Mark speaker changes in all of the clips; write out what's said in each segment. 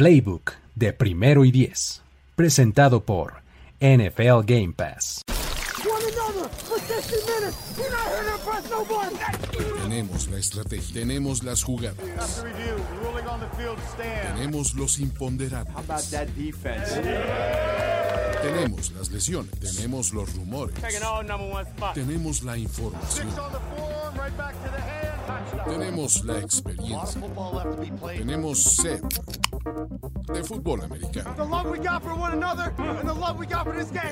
Speaker 1: Playbook de primero y diez, presentado por NFL Game Pass.
Speaker 2: Tenemos la estrategia, tenemos las jugadas, tenemos los imponderables, tenemos las lesiones, tenemos los rumores, tenemos la información. Tenemos la experiencia. Tenemos sed de fútbol americano.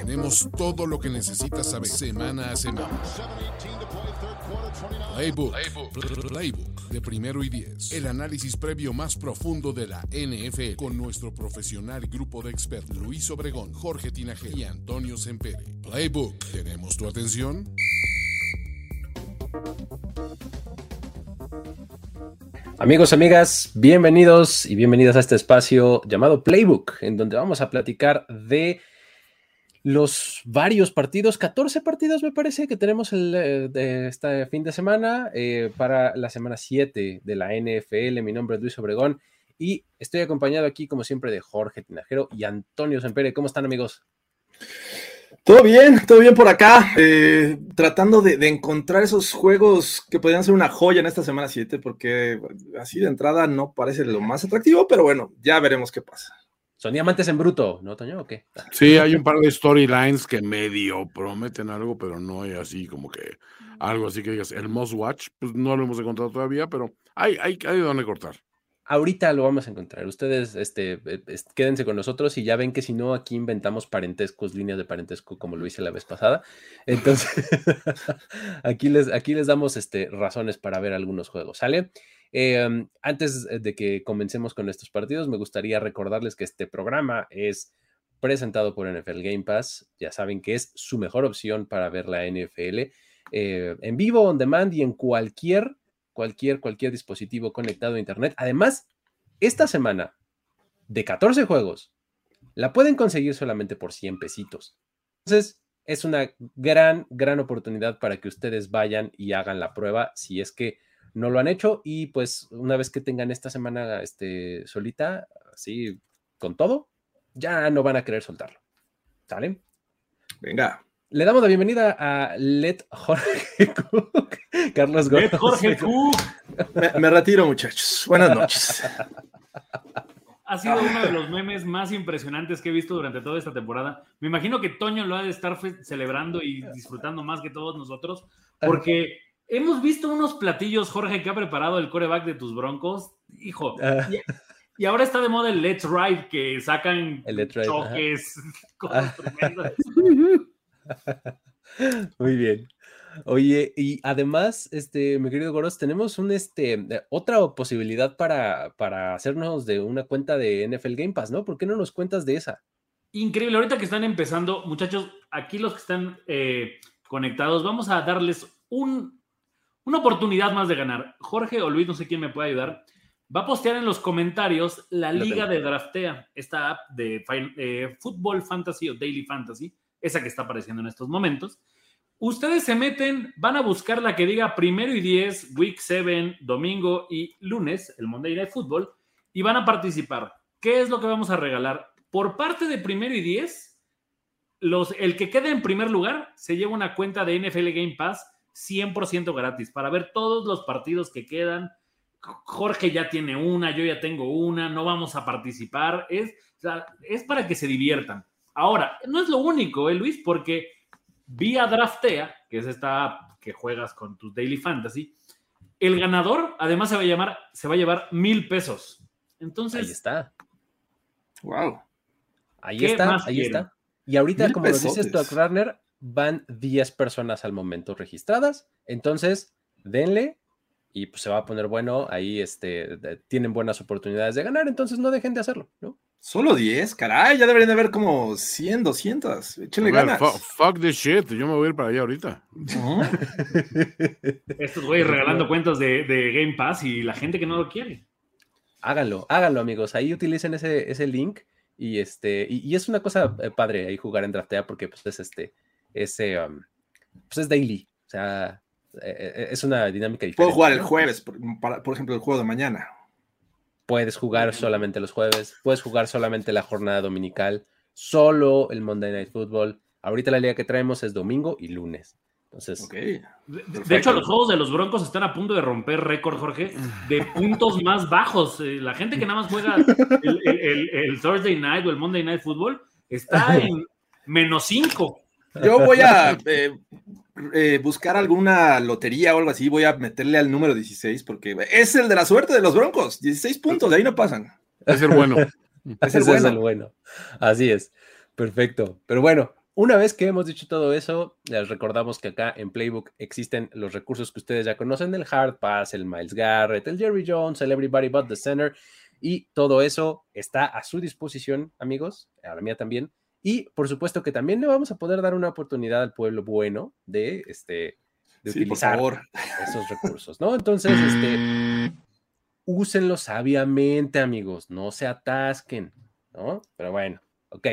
Speaker 2: Tenemos todo lo que necesitas saber semana a semana. Playbook. Playbook. de primero y diez. El análisis previo más profundo de la NFL con nuestro profesional grupo de expertos Luis Obregón, Jorge Tinajero y Antonio Sempere. Playbook. ¿Tenemos tu atención?
Speaker 1: Amigos, amigas, bienvenidos y bienvenidas a este espacio llamado Playbook, en donde vamos a platicar de los varios partidos, 14 partidos me parece que tenemos el, eh, de este fin de semana eh, para la semana 7 de la NFL. Mi nombre es Luis Obregón y estoy acompañado aquí, como siempre, de Jorge Tinajero y Antonio Sempere. ¿Cómo están, amigos?
Speaker 3: Todo bien, todo bien por acá. Eh, tratando de, encontrar esos juegos que podrían ser una joya en esta semana 7, porque así de entrada no parece lo más atractivo, pero bueno, ya veremos qué pasa.
Speaker 1: ¿Son diamantes en bruto, no, Toño, o qué?
Speaker 4: Sí, hay un par de storylines que medio prometen algo, pero no hay así como que algo así que digas, el Most Watch, pues no lo hemos encontrado todavía, pero hay, hay, hay donde cortar
Speaker 1: ahorita lo vamos a encontrar. Ustedes este, e, quédense con nosotros y ya ven que si no, aquí inventamos parentescos, líneas de parentesco, como lo hice la vez pasada. Entonces, aquí, les, aquí les damos este, razones para ver algunos juegos, ¿sale? Em, antes de que comencemos con estos partidos, me gustaría recordarles que este programa es presentado por NFL Game Pass. Ya saben que es su mejor opción para ver la NFL eh, en vivo, on demand y en cualquier cualquier, cualquier dispositivo conectado a Internet. Además, esta semana, de 14 juegos, la pueden conseguir solamente por 100 pesitos. Entonces, es una gran, gran oportunidad para que ustedes vayan y hagan la prueba si es que no lo han hecho. Y pues una vez que tengan esta semana este, solita, así con todo, ya no van a querer soltarlo. ¿Sale?
Speaker 3: Venga.
Speaker 1: Le damos la bienvenida a Let Jorge Cook. Carlos
Speaker 5: Gómez. Let Jorge Cook.
Speaker 3: Me, retiro, muchachos. Buenas noches.
Speaker 5: Ha sido uno de los memes más impresionantes que he visto durante toda esta temporada. Me imagino que Toño lo ha de estar celebrando y disfrutando más que todos nosotros, porque hemos visto unos platillos, Jorge, que ha preparado el coreback de tus broncos. Hijo, ah. y, ahora está de moda el Let's Ride, que sacan choques, tremendas.
Speaker 1: Muy bien. Oye, y además, este, mi querido Goros, tenemos un, este, otra posibilidad para, para hacernos de una cuenta de NFL Game Pass, ¿no? ¿Por qué no nos cuentas de esa?
Speaker 5: Increíble, ahorita que están empezando, muchachos, aquí los que están eh, conectados, vamos a darles un, una oportunidad más de ganar. Jorge o Luis, no sé quién me puede ayudar, va a postear en los comentarios la liga de Draftea, esta app de eh, Football Fantasy o Daily Fantasy esa que está apareciendo en estos momentos. Ustedes se meten, van a buscar la que diga primero y 10, week 7, domingo y lunes, el Monday Night Football, y van a participar. ¿Qué es lo que vamos a regalar? Por parte de primero y 10, los, el que quede en primer lugar se lleva una cuenta de NFL Game Pass 100% gratis para ver todos los partidos que quedan. Jorge ya tiene una, yo ya tengo una, no vamos a participar. Es, es para que se diviertan. Ahora, no es lo único, ¿eh, Luis? Porque vía Draftea, que es esta app que juegas con tus Daily Fantasy, el ganador además se va a, llamar, se va a llevar mil pesos. Entonces.
Speaker 1: Ahí está.
Speaker 3: Wow.
Speaker 1: Ahí está, ahí está. Y ahorita, como lo dices tú, Runner, van 10 personas al momento registradas. Entonces, denle y pues se va a poner bueno. Ahí este, tienen buenas oportunidades de ganar, entonces no dejen de hacerlo, ¿no?
Speaker 3: Solo 10, caray, ya deberían de haber como 100, 200. Échenle ganas.
Speaker 4: Fuck, this shit, yo me voy a ir para allá ahorita.
Speaker 5: Estos güeyes regalando cuentas de, Game Pass y la gente que no lo quiere.
Speaker 1: Háganlo, háganlo, amigos. Ahí utilicen ese, ese link y este y, es una cosa eh, padre ahí jugar en Draftea porque pues es este ese um, pues es daily, o sea, eh, eh, es una dinámica diferente.
Speaker 3: Puedo jugar el jueves, por, por ejemplo, el juego de mañana.
Speaker 1: Puedes jugar solamente los jueves, puedes jugar solamente la jornada dominical, solo el Monday Night Football. Ahorita la liga que traemos es domingo y lunes. Entonces,
Speaker 5: de, hecho, los juegos de los Broncos están a punto de romper récord, Jorge, de puntos más bajos. Eh, la gente que nada más juega el, Thursday Night o el Monday Night Football está en menos 5.
Speaker 3: Yo voy a eh, eh, buscar alguna lotería o algo así, voy a meterle al número 16 porque es el de la suerte de los Broncos. 16 puntos, de ahí no pasan.
Speaker 4: Es el bueno.
Speaker 1: es el bueno. Es el bueno. Así es. Perfecto. Pero bueno, una vez que hemos dicho todo eso, les recordamos que acá en Playbook existen los recursos que ustedes ya conocen, el Hard Pass, el Miles Garrett, el Jerry Jones, el Everybody But the Center, y todo eso está a su disposición, amigos, a la mía también, y por supuesto que también le vamos a poder dar una oportunidad al pueblo bueno de, este, de utilizar esos recursos, ¿no? Entonces, este, úsenlo sabiamente, amigos, no se atasquen, ¿no? Pero bueno, ok.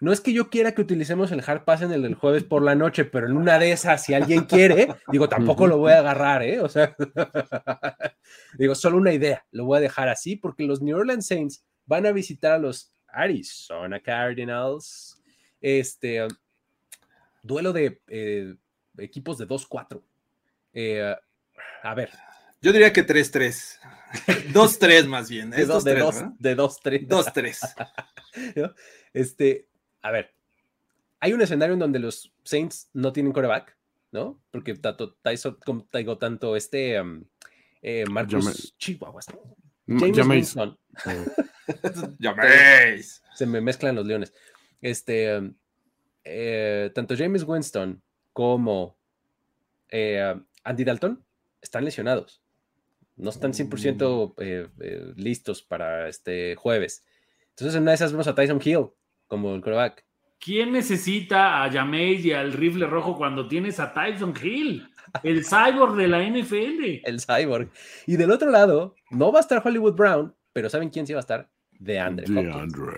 Speaker 1: No es que yo quiera que utilicemos el hard pass en el del jueves por la noche, pero en una de esas, si alguien quiere, digo, tampoco lo voy a agarrar, ¿eh? O sea, digo, solo una idea, lo voy a dejar así porque los New Orleans Saints van a visitar a los Arizona Cardinals. Este duelo de eh, equipos de 2-4. Eh, a ver.
Speaker 3: Yo diría que 3-3. 2-3 más bien.
Speaker 1: de 2-3.
Speaker 3: 2-3.
Speaker 1: este, a ver. Hay un escenario en donde los Saints no tienen coreback, ¿no? Porque tanto Tyson, tanto este um, eh, Marcus Chihuahuas,
Speaker 4: James
Speaker 1: Winston.
Speaker 3: Llaméis.
Speaker 1: Se me mezclan los leones. Este, eh, tanto James Winston como eh, Andy Dalton están lesionados. No están 100% eh, listos para este jueves. Entonces, en una de esas vemos a Tyson Hill como el quarterback.
Speaker 5: ¿Quién necesita a Jameis y al rifle rojo cuando tienes a Tyson Hill? El cyborg de la NFL.
Speaker 1: El cyborg. Y del otro lado, no va a estar Hollywood Brown, pero ¿saben quién sí va a estar? De Andre. De Andre.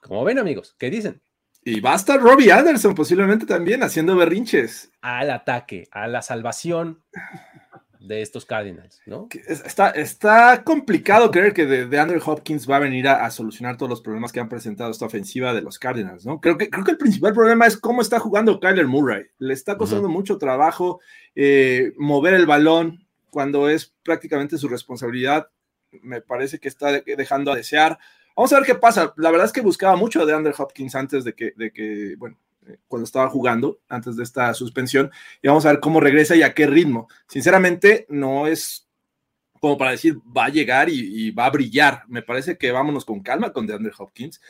Speaker 1: Como ven, amigos, ¿qué dicen?
Speaker 3: Y va a estar Robbie Anderson posiblemente también haciendo berrinches.
Speaker 1: Al ataque, a la salvación de estos Cardinals, ¿no?
Speaker 3: Está, está complicado creer que de, Andrew Hopkins va a venir a, solucionar todos los problemas que han presentado esta ofensiva de los Cardinals, ¿no? Creo que, creo que el principal problema es cómo está jugando Kyler Murray. Le está costando mucho trabajo eh, mover el balón cuando es prácticamente su responsabilidad. Me parece que está dejando a desear. Vamos a ver qué pasa. La verdad es que buscaba mucho de Andrew Hopkins antes de que, de que bueno, cuando estaba jugando antes de esta suspensión y vamos a ver cómo regresa y a qué ritmo. Sinceramente, no es como para decir va a llegar y, va a brillar. Me parece que vámonos con calma con DeAndre Hopkins.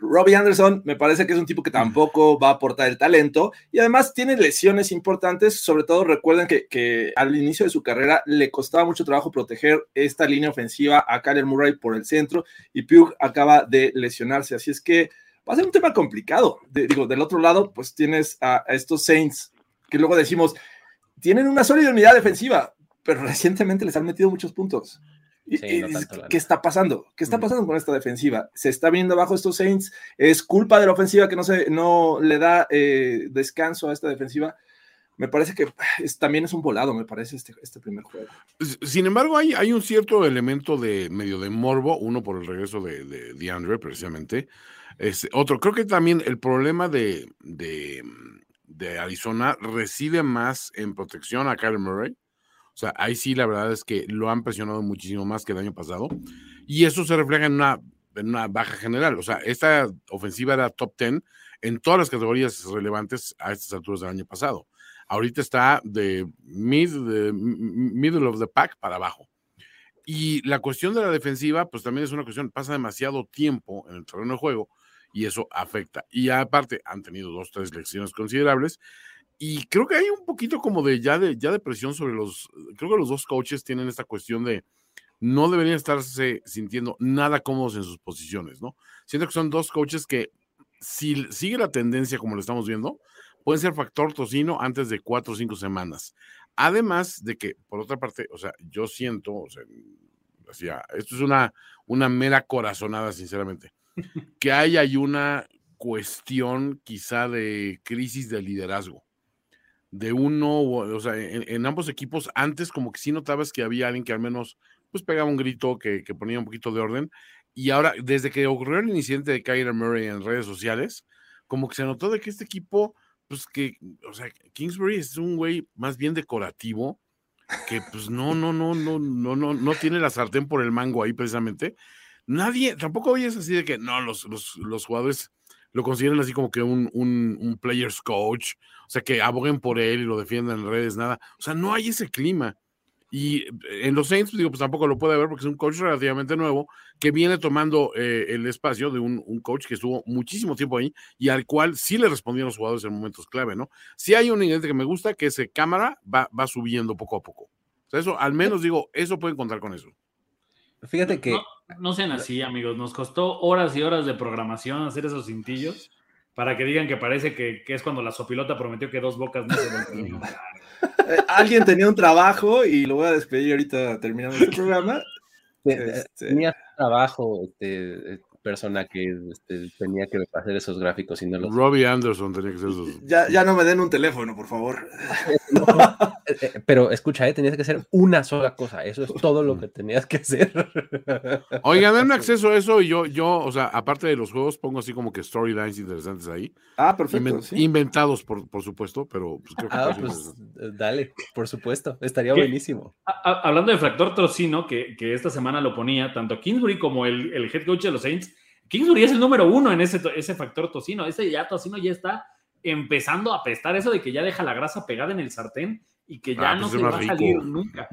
Speaker 3: Robbie Anderson me parece que es un tipo que tampoco va a aportar el talento y además tiene lesiones importantes. Sobre todo recuerden que, que al inicio de su carrera le costaba mucho trabajo proteger esta línea ofensiva a Kyler Murray por el centro y Pugh acaba de lesionarse. Así es que va a ser un tema complicado. digo, del otro lado, pues tienes a, estos Saints que luego decimos, tienen una sólida unidad defensiva, pero recientemente les han metido muchos puntos. ¿Qué está pasando? ¿Qué está pasando con esta defensiva? ¿Se está viendo abajo estos Saints? ¿Es culpa de la ofensiva que no, se, no le da eh, descanso a esta defensiva? Me parece que también es un volado, me parece, este, este primer juego.
Speaker 4: Sin embargo, hay, hay, un cierto elemento de medio de morbo, uno por el regreso de, de DeAndre, precisamente, este, otro, creo que también el problema de, de, Arizona reside más en protección a Kyler Murray. O sea, ahí sí la verdad es que lo han presionado muchísimo más que el año pasado. Y eso se refleja en una, en una baja general. O sea, esta ofensiva era top 10 en todas las categorías relevantes a estas alturas del año pasado. Ahorita está de, mid, de middle of the pack para abajo. Y la cuestión de la defensiva, pues también es una cuestión, pasa demasiado tiempo en el terreno de juego y eso afecta. Y aparte, han tenido dos, tres lecciones considerables. Y creo que hay un poquito como de ya de, ya de presión sobre los, creo que los dos coaches tienen esta cuestión de no deberían estarse sintiendo nada cómodos en sus posiciones, ¿no? Siento que son dos coaches que si sigue la tendencia como lo estamos viendo, pueden ser factor tocino antes de cuatro o cinco semanas. Además de que, por otra parte, o sea, yo siento, o sea, esto es una, una mera corazonada, sinceramente, que hay, hay una cuestión quizá de crisis de liderazgo. De uno, o sea, en, ambos equipos, antes como que sí notabas que había alguien que al menos pues pegaba un grito que, que ponía un poquito de orden. Y ahora, desde que ocurrió el incidente de Kyler Murray en redes sociales, como que se notó de que este equipo, pues que, o sea, Kingsbury es un güey más bien decorativo, que pues no, no, no, no, no, no, no tiene la sartén por el mango ahí precisamente. Nadie, tampoco hoy es así de que no, los, los, los jugadores lo consideran así como que un, un, players coach, o sea, que aboguen por él y lo defiendan en redes, nada. O sea, no hay ese clima. Y en los Saints, digo, pues tampoco lo puede ver porque es un coach relativamente nuevo que viene tomando eh, el espacio de un, un, coach que estuvo muchísimo tiempo ahí y al cual sí le respondieron los jugadores en momentos clave, ¿no? Si hay un ingrediente que me gusta, que ese cámara va, va subiendo poco a poco. O sea, eso, al menos digo, eso pueden contar con eso.
Speaker 1: Fíjate que.
Speaker 5: No, sean así, amigos. Nos costó horas y horas de programación hacer esos cintillos para que digan que parece que, que es cuando la sopilota prometió que dos bocas no se van a
Speaker 3: eh, alguien tenía un trabajo y lo voy a despedir ahorita terminando este programa.
Speaker 1: Este... Tenía trabajo, este, persona que este, tenía que hacer esos gráficos y no los...
Speaker 4: Robbie Anderson tenía que hacer esos.
Speaker 3: Ya, ya no me den un teléfono, por favor.
Speaker 1: Eh, eh, pero escucha, ¿eh? tenías que hacer una sola cosa. Eso es todo lo que tenías que hacer.
Speaker 4: Oigan, denme acceso a eso y yo, yo, o sea, aparte de los juegos, pongo así como que storylines interesantes ahí.
Speaker 3: Ah, perfecto.
Speaker 4: Inventados, por, por, supuesto, pero pues creo que...
Speaker 1: Ah, pues dale, por supuesto. Estaría buenísimo.
Speaker 5: hablando de Fractor Trocino, que, que esta semana lo ponía tanto Kingsbury como el, el head coach de los Saints, Kingsbury es el número uno en ese, ese factor tocino. Ese ya tocino ya está empezando a pestar eso de que ya deja la grasa pegada en el sartén y que ya ah, no pues se va a salir nunca.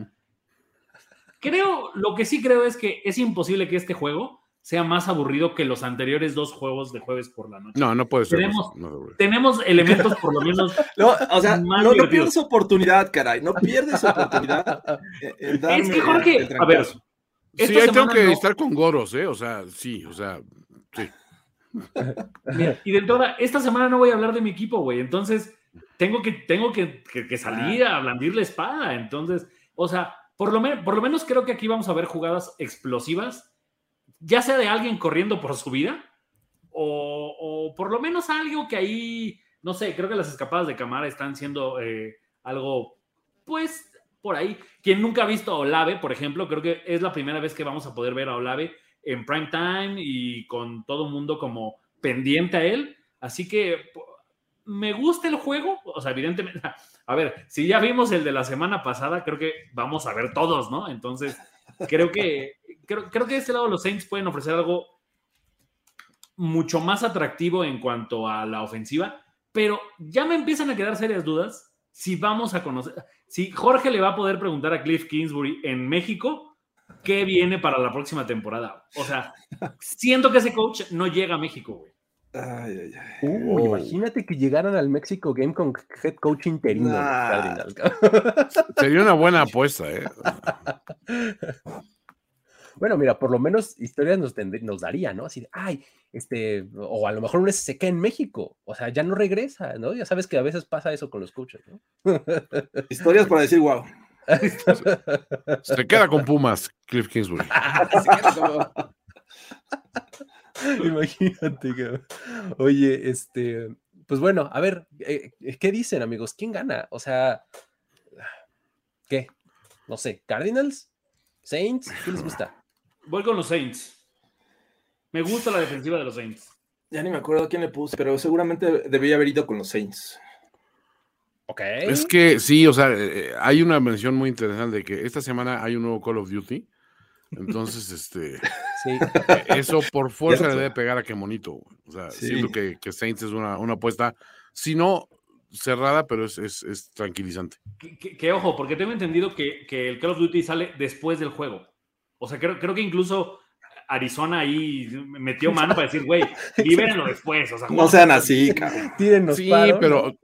Speaker 5: Creo, lo que sí creo es que es imposible que este juego sea más aburrido que los anteriores dos juegos de jueves por la noche.
Speaker 4: No, no puede ser.
Speaker 5: Tenemos, tenemos elementos por lo menos.
Speaker 3: No, o sea, no, no, pierdes oportunidad, caray. No pierdes oportunidad.
Speaker 5: es que Jorge, a ver.
Speaker 4: Sí, ahí tengo que estar con goros, ¿eh? O sea, sí, o sea, sí.
Speaker 5: y de toda, esta semana no voy a hablar de mi equipo, güey. Entonces, tengo que, tengo que, que, salir a blandir la espada. Entonces, o sea, por lo, por lo menos creo que aquí vamos a ver jugadas explosivas, ya sea de alguien corriendo por su vida, o, o por lo menos algo que ahí, no sé, creo que las escapadas de cámara están siendo eh, algo, pues, por ahí. Quien nunca ha visto a Olave, por ejemplo, creo que es la primera vez que vamos a poder ver a Olave en prime time y con todo el mundo como pendiente a él. Así que me gusta el juego. O sea, evidentemente, a ver, si ya vimos el de la semana pasada, creo que vamos a ver todos, ¿no? Entonces, creo que, creo, creo que de este lado los Saints pueden ofrecer algo mucho más atractivo en cuanto a la ofensiva, pero ya me empiezan a quedar serias dudas si vamos a conocer, si Jorge le va a poder preguntar a Cliff Kingsbury en México qué viene para la próxima temporada. O sea, siento que ese coach no llega a México, güey.
Speaker 1: Ay, ay, uh, Imagínate que llegaran al México Game con head coach interino.
Speaker 4: Sería una buena apuesta, ¿eh?
Speaker 1: Bueno, mira, por lo menos historias nos, nos daría, ¿no? Así de, ay, este, o a lo mejor un SSK en México, o sea, ya no regresa, ¿no? Ya sabes que a veces pasa eso con los coaches, ¿no?
Speaker 3: Historias para decir, wow.
Speaker 4: Se queda con Pumas, Cliff Kingsbury.
Speaker 1: Imagínate, que... Oye, este, pues bueno, a ver, eh, ¿qué dicen, amigos? ¿Quién gana? O sea, ¿qué? No sé, ¿Cardinals? ¿Saints? ¿Qué les gusta?
Speaker 5: Voy con los Saints. Me gusta la defensiva de los Saints.
Speaker 3: Ya ni me acuerdo quién le puse, pero seguramente debía haber ido con los Saints.
Speaker 4: Ok. Es que sí, o sea, eh, hay una mención muy interesante de que esta semana hay un nuevo Call of Duty. Entonces, este. Sí. Eso por fuerza le debe pegar a qué bonito. O sea, siento que, Saints es una, apuesta, si no cerrada, pero es, tranquilizante.
Speaker 5: Que, ojo, porque tengo entendido que, que, el Call of Duty sale después del juego. O sea, creo, creo que incluso Arizona ahí metió mano para decir, güey, libérenlo después. O sea,
Speaker 3: no sean así, cabrón.
Speaker 1: Tírennos
Speaker 4: Sí,
Speaker 1: paro.
Speaker 4: pero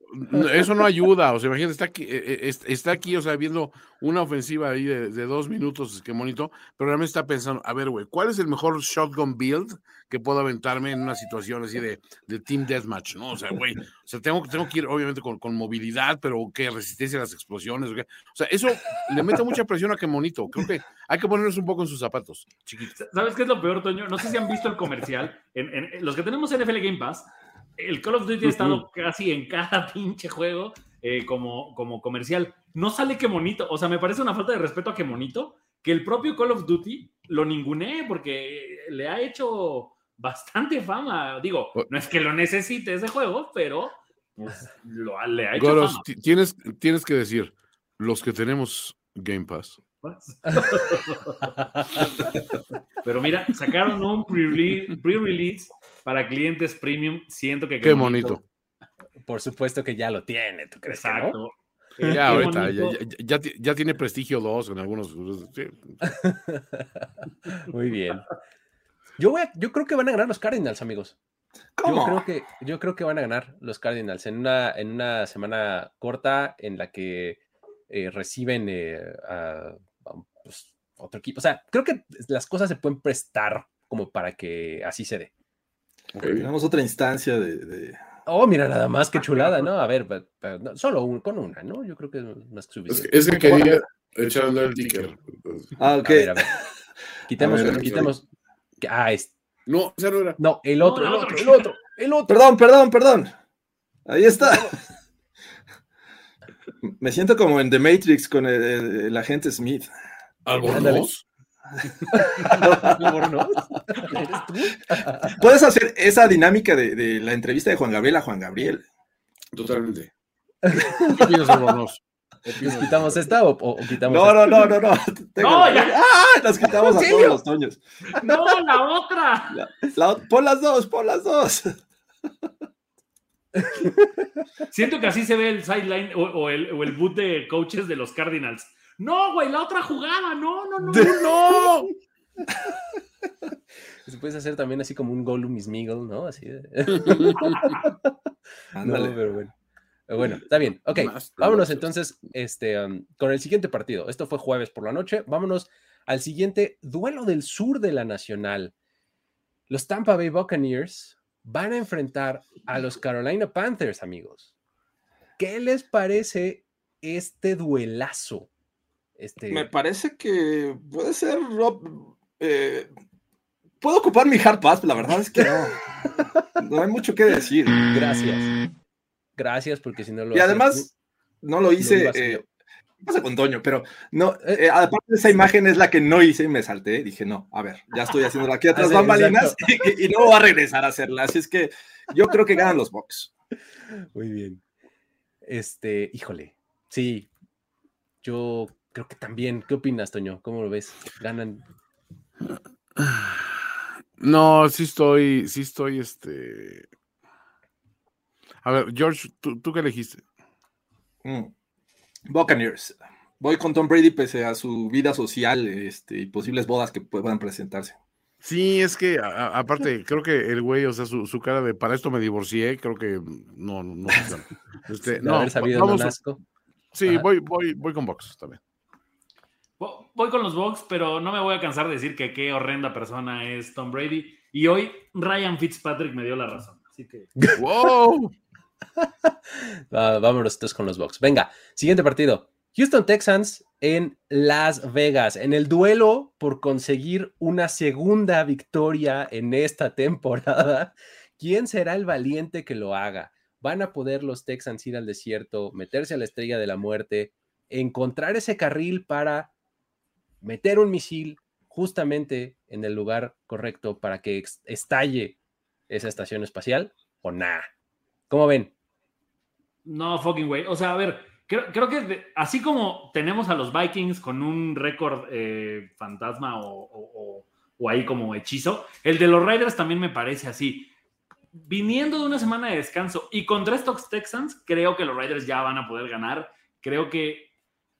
Speaker 4: eso no ayuda. O sea, imagínate, está aquí, eh, eh, está aquí, o sea, viendo una ofensiva ahí de, de dos minutos, que bonito, pero realmente está pensando, a ver, güey, ¿cuál es el mejor shotgun build que puedo aventarme en una situación así de, de team deathmatch? ¿no? O sea, güey, o sea, tengo, tengo que ir obviamente con, con movilidad, pero qué resistencia a las explosiones. ¿o qué? O sea, eso le mete mucha presión a que monito. Creo que hay que ponernos un poco en sus zapatos, chiquitos.
Speaker 5: ¿Sabes qué es lo peor, Toño? No sé si han visto el comercial. En- en los que tenemos NFL Game Pass, el Call of Duty ha estado casi en cada pinche juego eh, como, como comercial. No sale que monito. O sea, me parece una falta de respeto a que monito que el propio Call of Duty lo ningunee porque le ha hecho bastante fama. Digo, no es que lo necesite ese juego, pero pues, lo, le ha hecho
Speaker 4: Goros,
Speaker 5: fama.
Speaker 4: ti- tienes, tienes que decir, los que tenemos Game Pass.
Speaker 5: Pero mira, sacaron un pre-release para clientes premium. Siento que
Speaker 4: Qué bonito.
Speaker 1: Por supuesto que ya lo tiene, ¿tú crees que no?
Speaker 5: Eh,
Speaker 4: Ya, ahorita, ya, ya- ya ti- ya tiene prestigio 2 en algunos. sí.
Speaker 1: Muy bien. Yo, voy a- yo creo que van a ganar los Cardinals, amigos.
Speaker 3: ¿Cómo?
Speaker 1: Yo creo que, yo creo que van a ganar los Cardinals en una, en una semana corta en la que eh, reciben eh, a, pues, otro equipo. O sea, creo que las cosas se pueden prestar como para que así se dé.
Speaker 3: Tenemos otra instancia de. de-
Speaker 1: Oh, mira, nada más que chulada, ¿no? A ver, no, solo un- con una, ¿no? Yo creo que es más que
Speaker 4: Es
Speaker 1: suficiente.
Speaker 4: que, es que quería echar a andar el ticker.
Speaker 3: Ah, ok.
Speaker 1: A ver, a ver. Quitemos,
Speaker 4: A ver,
Speaker 1: quitemos. Ah, es,
Speaker 4: No, esa no era.
Speaker 1: no, el otro,
Speaker 5: No,
Speaker 1: el otro, el otro, el otro.
Speaker 3: Perdón, perdón, perdón. Ahí está. Me siento como en The Matrix con el, el- el agente Smith.
Speaker 4: ¿Albornoz?
Speaker 1: Albornoz. ¿Eres tú?
Speaker 3: Puedes hacer esa dinámica de, de la entrevista de Juan Gabriel a Juan Gabriel.
Speaker 4: Totalmente. ¿Qué opinas, Albornoz?
Speaker 1: ¿Nos quitamos esta o, o- o quitamos
Speaker 3: No,
Speaker 1: esta?
Speaker 3: no, no, no, no. Tengo-
Speaker 5: No, ya.
Speaker 3: ¡Ah! Nos quitamos a todos los toños.
Speaker 5: No, la otra.
Speaker 3: La- la- pon las dos, pon las dos.
Speaker 5: Siento que así se ve el sideline o, o el, o el boot de coaches de los Cardinals. No, güey, la otra jugada. No, no, no.
Speaker 4: ¡No!
Speaker 1: Se puede hacer también así como un Gollum Smeagol, ¿no? Así de...
Speaker 3: Ándale.
Speaker 1: No, pero bueno. Bueno, está bien. Ok, vámonos entonces este, um, con el siguiente partido. Esto fue jueves por la noche. Vámonos al siguiente duelo del sur de la Nacional. Los Tampa Bay Buccaneers van a enfrentar a los Carolina Panthers, amigos. ¿Qué les parece este duelazo? Este,
Speaker 3: Me parece que puede ser Rob. eh, puedo ocupar mi hard pass, la verdad es que no. No hay mucho que decir.
Speaker 1: Gracias. Gracias, porque si no lo
Speaker 3: Y además, no lo hice.
Speaker 1: hacer
Speaker 3: eh,
Speaker 1: yo.
Speaker 3: ¿qué pasa con Toño? Pero no, eh, aparte de esa imagen es la que no hice y me salté. Dije, no, a ver, ya estoy haciéndola aquí atrás
Speaker 1: Ah,
Speaker 3: bambalinas y, y no voy a regresar a hacerla. Así es que yo creo que ganan los Bucks.
Speaker 1: Muy bien. Este, híjole. Sí. Yo creo que también. ¿Qué opinas, Toño? ¿Cómo lo ves? Ganan.
Speaker 4: No, sí estoy, sí estoy, este. A ver, George, ¿tú, tú qué elegiste?
Speaker 3: Mm. Buccaneers. Voy con Tom Brady pese a su vida social este, y posibles bodas que puedan presentarse.
Speaker 4: Sí, es que a- a- aparte, creo que el güey, o sea, su, su cara de para esto me divorcié, creo que no, no, no funciona. Este,
Speaker 1: De
Speaker 4: no,
Speaker 1: haber sabido
Speaker 4: vamos-
Speaker 1: no
Speaker 4: sí,
Speaker 1: Ajá.
Speaker 4: voy, voy, voy con Box también.
Speaker 5: Vo- Voy con los Bucks, pero no me voy a cansar de decir que qué horrenda persona es Tom Brady. Y hoy Ryan Fitzpatrick me dio la razón. Así que
Speaker 4: ¡Wow!
Speaker 1: Va- vámonos entonces con los Bucks. Venga, siguiente partido. Houston Texans en Las Vegas, en el duelo por conseguir una segunda victoria en esta temporada. ¿Quién será el valiente que lo haga? ¿Van a poder los Texans ir al desierto, meterse a la estrella de la muerte, encontrar ese carril para meter un misil justamente en el lugar correcto para que estalle esa estación espacial o nada? ¿Cómo ven?
Speaker 5: no, fucking way. O sea, a ver, creo, creo que así como tenemos a los Vikings con un récord eh, fantasma o, o- ahí como hechizo, el de los Raiders también me parece así. Viniendo de una semana de descanso y contra estos Texans, creo que los Raiders ya van a poder ganar. Creo que,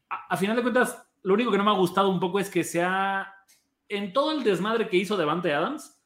Speaker 5: a final de cuentas, lo único que no me ha gustado un poco es que se ha en todo el desmadre que hizo Devante Adams,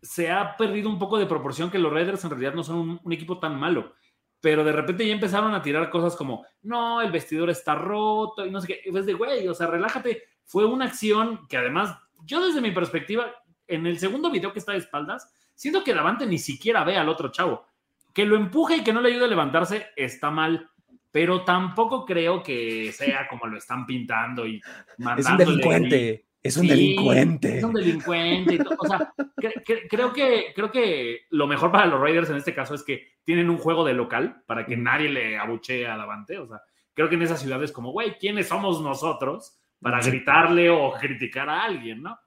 Speaker 5: se ha perdido un poco de proporción que los Raiders en realidad no son un, equipo tan malo. Pero de repente ya empezaron a tirar cosas como, no, el vestidor está roto y no sé qué. Es de, güey, o sea, relájate. Fue una acción que además, yo desde mi perspectiva, en el segundo video que está de espaldas, siento que Davante ni siquiera ve al otro chavo. Que lo empuje y que no le ayude a levantarse está mal, pero tampoco creo que sea como lo están pintando y
Speaker 1: Es un
Speaker 5: mandándole
Speaker 1: delincuente. Es un
Speaker 5: Sí,
Speaker 1: delincuente.
Speaker 5: Es un delincuente. O sea, cre- cre- creo, que, creo que lo mejor para los Raiders en este caso es que tienen un juego de local para que nadie le abuchee a Davante. O sea, creo que en esas ciudades como, güey, ¿quiénes somos nosotros para gritarle o criticar a alguien, no?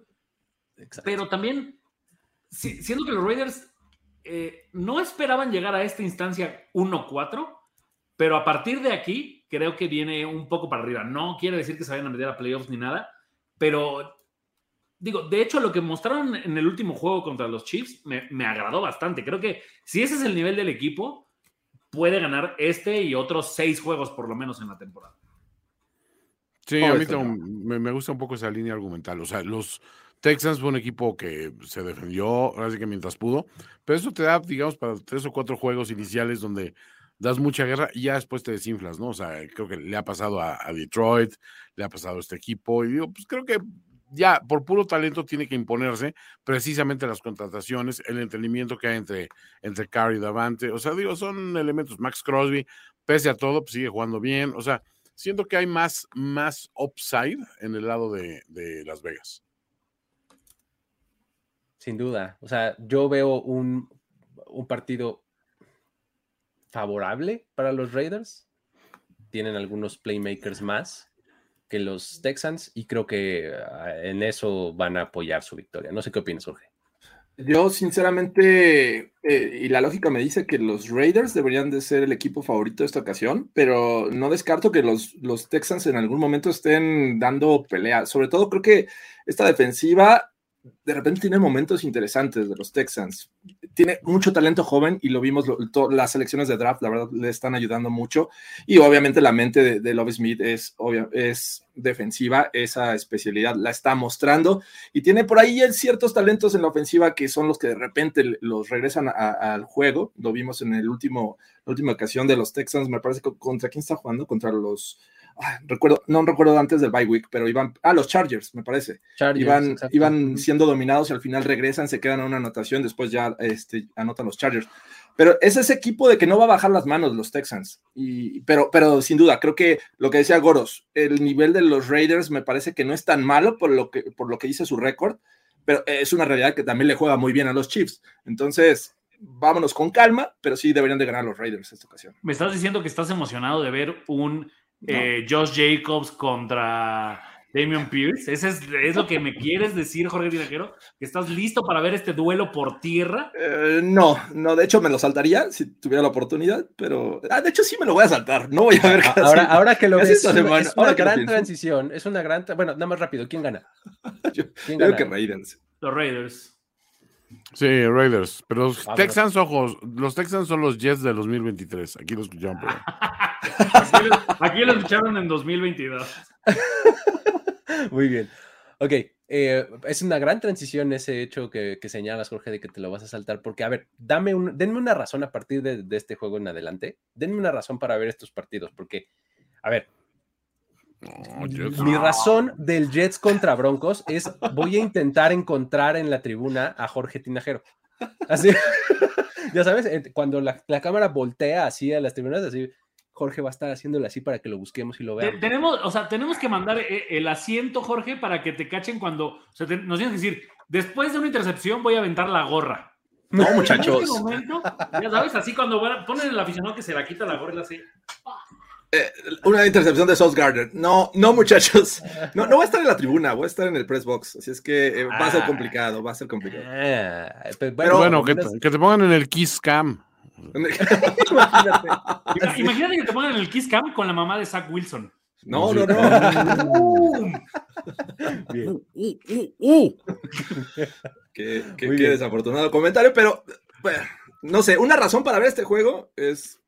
Speaker 1: Exacto.
Speaker 5: Pero también, si- siendo que los Raiders eh, no esperaban llegar a esta instancia 1-4, pero a partir de aquí creo que viene un poco para arriba. No quiere decir que se vayan a meter a playoffs ni nada, pero digo, de hecho lo que mostraron en el último juego contra los Chiefs me, me agradó bastante. Creo que si ese es el nivel del equipo, puede ganar este y otros seis juegos por lo menos en la temporada.
Speaker 4: Sí,
Speaker 3: Oh,
Speaker 4: a mí me, me gusta un poco esa línea argumental. O sea, los Texans fue un equipo que se defendió, ahora sí que mientras pudo, pero eso te da, digamos, para tres o cuatro juegos iniciales donde das mucha guerra y ya después te desinflas, ¿no? O sea, creo que le ha pasado a, Detroit, le ha pasado a este equipo, y digo, pues creo que ya por puro talento tiene que imponerse precisamente las contrataciones, el entendimiento que hay entre, entre Carr y Davante. O sea, digo, son elementos. Max Crosby, pese a todo, pues sigue jugando bien. O sea, siento que hay más, más upside en el lado de, de Las Vegas.
Speaker 1: Sin duda. O sea, yo veo un, un partido favorable para los Raiders. Tienen algunos playmakers más que los Texans y creo que ah, en eso van a apoyar su victoria. No sé qué opinas, Jorge.
Speaker 3: Yo, sinceramente, eh, y la lógica me dice que los Raiders deberían de ser el equipo favorito de esta ocasión, pero no descarto que los, los Texans en algún momento estén dando pelea. Sobre todo creo que esta defensiva de repente tiene momentos interesantes de los Texans. Tiene mucho talento joven y lo vimos, las selecciones de draft, la verdad, le están ayudando mucho. Y obviamente la mente de, Love Smith es, obvia- es defensiva, esa especialidad la está mostrando y tiene por ahí ciertos talentos en la ofensiva que son los que de repente los regresan al juego. Lo vimos en el último, la última ocasión de los Texans, me parece que contra quién está jugando, contra los ah, recuerdo, no recuerdo antes del bye week, pero iban, ah, los Chargers, me parece.
Speaker 1: Chargers,
Speaker 3: Iban, iban siendo dominados y al final regresan, se quedan a una anotación, después ya este, anotan los Chargers. Pero es ese equipo de que no va a bajar las manos los Texans. Y, pero, pero sin duda, creo que lo que decía Goros, el nivel de los Raiders me parece que no es tan malo por lo que, por lo que dice su récord, pero es una realidad que también le juega muy bien a los Chiefs. Entonces, vámonos con calma, pero sí deberían de ganar los Raiders esta ocasión.
Speaker 5: Me estás diciendo que estás emocionado de ver un
Speaker 3: No.
Speaker 5: eh, Josh Jacobs contra Damian Pierce. ¿Ese es, es lo que me quieres decir, Jorge Tinajero? ¿Que estás listo para ver este duelo por tierra?
Speaker 3: Eh, no, no, de hecho me lo saltaría si tuviera la oportunidad, pero ah, de hecho sí me lo voy a saltar. No voy a ver casi-
Speaker 1: Ahora, ahora que lo ves, es una,
Speaker 3: semana,
Speaker 1: es una
Speaker 3: ahora
Speaker 1: gran transición. Es una gran. Bueno, nada más rápido. ¿Quién gana?
Speaker 3: Yo-
Speaker 1: ¿Quién
Speaker 3: Creo
Speaker 1: gana?
Speaker 3: que Raiders.
Speaker 5: Los Raiders.
Speaker 4: Sí, Raiders. Pero los. Texans, ojos, los Texans son los Jets de 2023. Aquí lo escucharon por ahí.
Speaker 5: Aquí lo, aquí lo escucharon en 2022.
Speaker 1: Muy bien. Ok, eh, es una gran transición ese hecho que, que señalas, Jorge, de que te lo vas a saltar, porque, a ver, dame un, denme una razón a partir de, de este juego en adelante. Denme una razón para ver estos partidos, porque, a ver,
Speaker 4: No,
Speaker 1: mi razón del Jets contra Broncos es voy a intentar encontrar en la tribuna a Jorge Tinajero. Así, ya sabes, eh, cuando la, la cámara voltea así a las tribunas, así, Jorge va a estar haciéndole así para que lo busquemos y lo veamos.
Speaker 5: tenemos, o sea, tenemos que mandar eh, el asiento, Jorge, para que te cachen cuando. O sea, te- nos tienes que decir, después de una intercepción voy a aventar la gorra.
Speaker 3: No,
Speaker 5: En
Speaker 3: muchachos.
Speaker 5: este momento, ya sabes, así cuando van- ponen el aficionado que se la quita la gorra y la hace.
Speaker 3: Una intercepción de Sauce Gardner. No, no, muchachos. No, no voy a estar en la tribuna, voy a estar en el press box. Así es que eh, va a ser
Speaker 1: Ah.
Speaker 3: complicado, va a ser complicado.
Speaker 1: Ah, pues,
Speaker 3: Pero-
Speaker 4: bueno,
Speaker 1: por
Speaker 4: que, te- que te pongan en el Kiss Cam.
Speaker 1: imagínate.
Speaker 5: Ima- Imagínate que te pongan el Kiss Cam con la mamá de Zach Wilson.
Speaker 3: No, no, no.
Speaker 1: Bien.
Speaker 4: Uh, uh, uh.
Speaker 3: Qué, desafortunado comentario, pero bueno, no sé, una razón para ver este juego es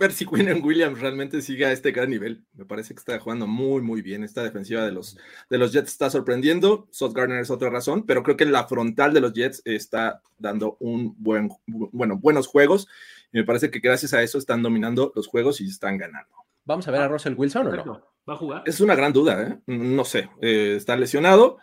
Speaker 3: ver si Quinn Williams realmente sigue a este gran nivel. Me parece que está jugando muy, muy bien. Esta defensiva de los, de los Jets está sorprendiendo. Sauce Gardner es otra razón, pero creo que la frontal de los Jets está dando un buen, bueno, buenos juegos. Y me parece que gracias a eso están dominando los juegos y están ganando.
Speaker 1: ¿Vamos a ver a Russell Wilson o no?
Speaker 5: ¿Va a jugar?
Speaker 3: Es una gran duda, ¿eh? No sé. Eh, está lesionado.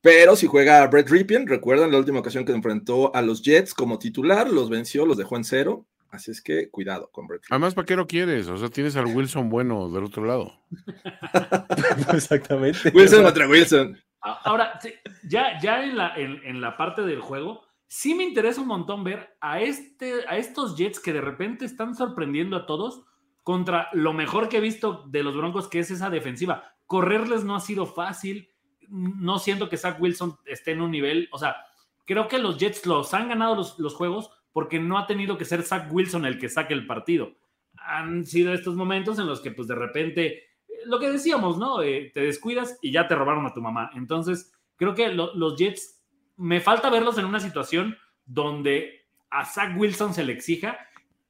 Speaker 3: Pero si juega Brett Ripien, recuerdan la última ocasión que enfrentó a los Jets como titular, los venció, los dejó en cero. Así es que cuidado con Brett.
Speaker 4: Además, ¿para qué lo quieres? O sea, tienes al Wilson bueno del otro lado.
Speaker 1: Exactamente.
Speaker 3: Wilson contra Wilson.
Speaker 5: Ahora, ya, ya en, la, en, la parte del juego, sí me interesa un montón ver a, este, a estos Jets que de repente están sorprendiendo a todos contra lo mejor que he visto de los Broncos, que es esa defensiva. Correrles no ha sido fácil no siento que Zach Wilson esté en un nivel, o sea, creo que los Jets los han ganado los, juegos porque no ha tenido que ser Zach Wilson el que saque el partido. Han sido estos momentos en los que pues de repente, lo que decíamos, ¿no? Eh, te descuidas y ya te robaron a tu mamá. Entonces, creo que los Jets, me falta verlos en una situación donde a Zach Wilson se le exija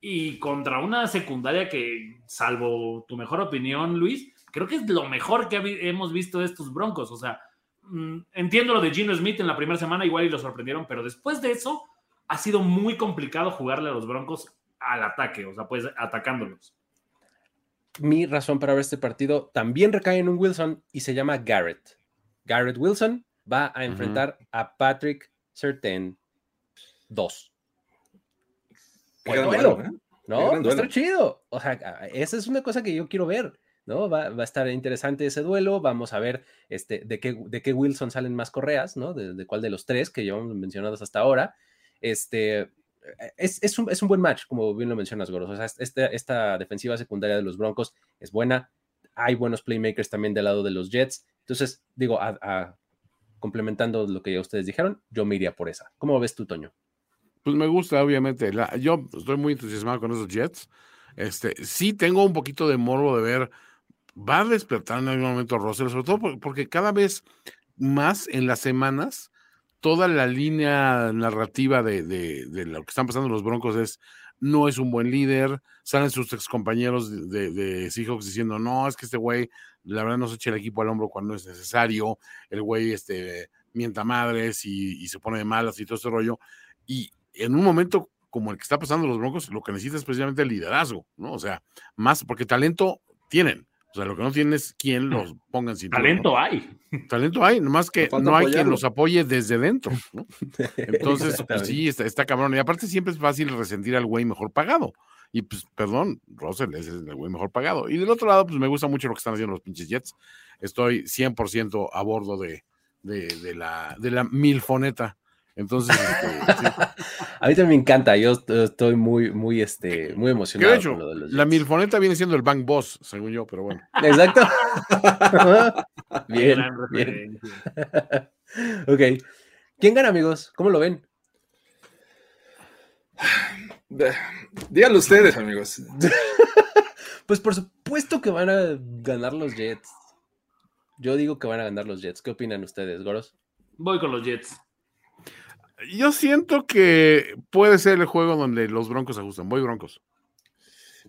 Speaker 5: y contra una secundaria que, salvo tu mejor opinión, Luis, creo que es lo mejor que hemos visto de estos Broncos. O sea, Mm, entiendo lo de Gino Smith en la primera semana, igual y lo sorprendieron, pero después de eso ha sido muy complicado jugarle a los Broncos al ataque, o sea, pues atacándolos.
Speaker 1: Mi razón para ver este partido también recae en un Wilson y se llama Garrett. Garrett Wilson va a enfrentar a Patrick Certain 2. Bueno, ¿eh? ¿no? Está chido. O sea, esa es una cosa que yo quiero ver. ¿no? Va, a estar interesante ese duelo. Vamos a ver este, de, qué, de qué Wilson salen más correas, ¿no? De, cuál de los tres que llevamos mencionados hasta ahora. Este, e, es, un, buen match, como bien lo mencionas, Goros. O esta, esta defensiva secundaria de los Broncos es buena. Hay buenos playmakers también del lado de los Jets. Entonces, digo, complementando lo que ya ustedes dijeron, yo me iría por esa. ¿Cómo ves tú, Toño?
Speaker 4: Pues me gusta, obviamente. yo estoy muy entusiasmado con esos Jets. Este, sí tengo un poquito de morbo de ver va a despertar en algún momento Russell, sobre todo porque cada vez más en las semanas, toda la línea narrativa de, de, lo que están pasando los Broncos es no es un buen líder, salen sus ex compañeros de, de Seahawks diciendo, no, es que este güey, la verdad no se echa el equipo al hombro cuando es necesario, el güey este, mienta madres y, y se pone de malas y todo ese rollo, y en un momento como el que está pasando los Broncos, lo que necesita es precisamente el liderazgo, ¿no? O sea, más porque talento tienen, o sea, lo que no tienen es quien los ponga en.
Speaker 5: Talento hay.
Speaker 4: Talento hay, nomás que no hay quien los apoye desde dentro. ¿no? Entonces, pues sí, está, cabrón. Y aparte siempre es fácil resentir al güey mejor pagado. Y pues, perdón, Russell es el güey mejor pagado. Y del otro lado, pues me gusta mucho lo que están haciendo los pinches Jets. Estoy 100% a bordo de, de, de, la, de la milfoneta entonces, este,
Speaker 1: a mí también me encanta. Yo estoy muy, muy, este, muy emocionado.
Speaker 4: Hecho, con lo de los la milfoneta viene siendo el Bank Boss, según yo, pero bueno.
Speaker 1: Exacto. bien, bien. ok. ¿Quién gana, amigos? ¿Cómo lo ven?
Speaker 3: Díganlo ustedes, amigos.
Speaker 1: pues por supuesto que van a ganar los Jets. Yo digo que van a ganar los Jets. ¿Qué opinan ustedes, Goros?
Speaker 5: Voy con los Jets.
Speaker 4: Yo siento que puede ser el juego donde los Broncos ajustan. Voy Broncos.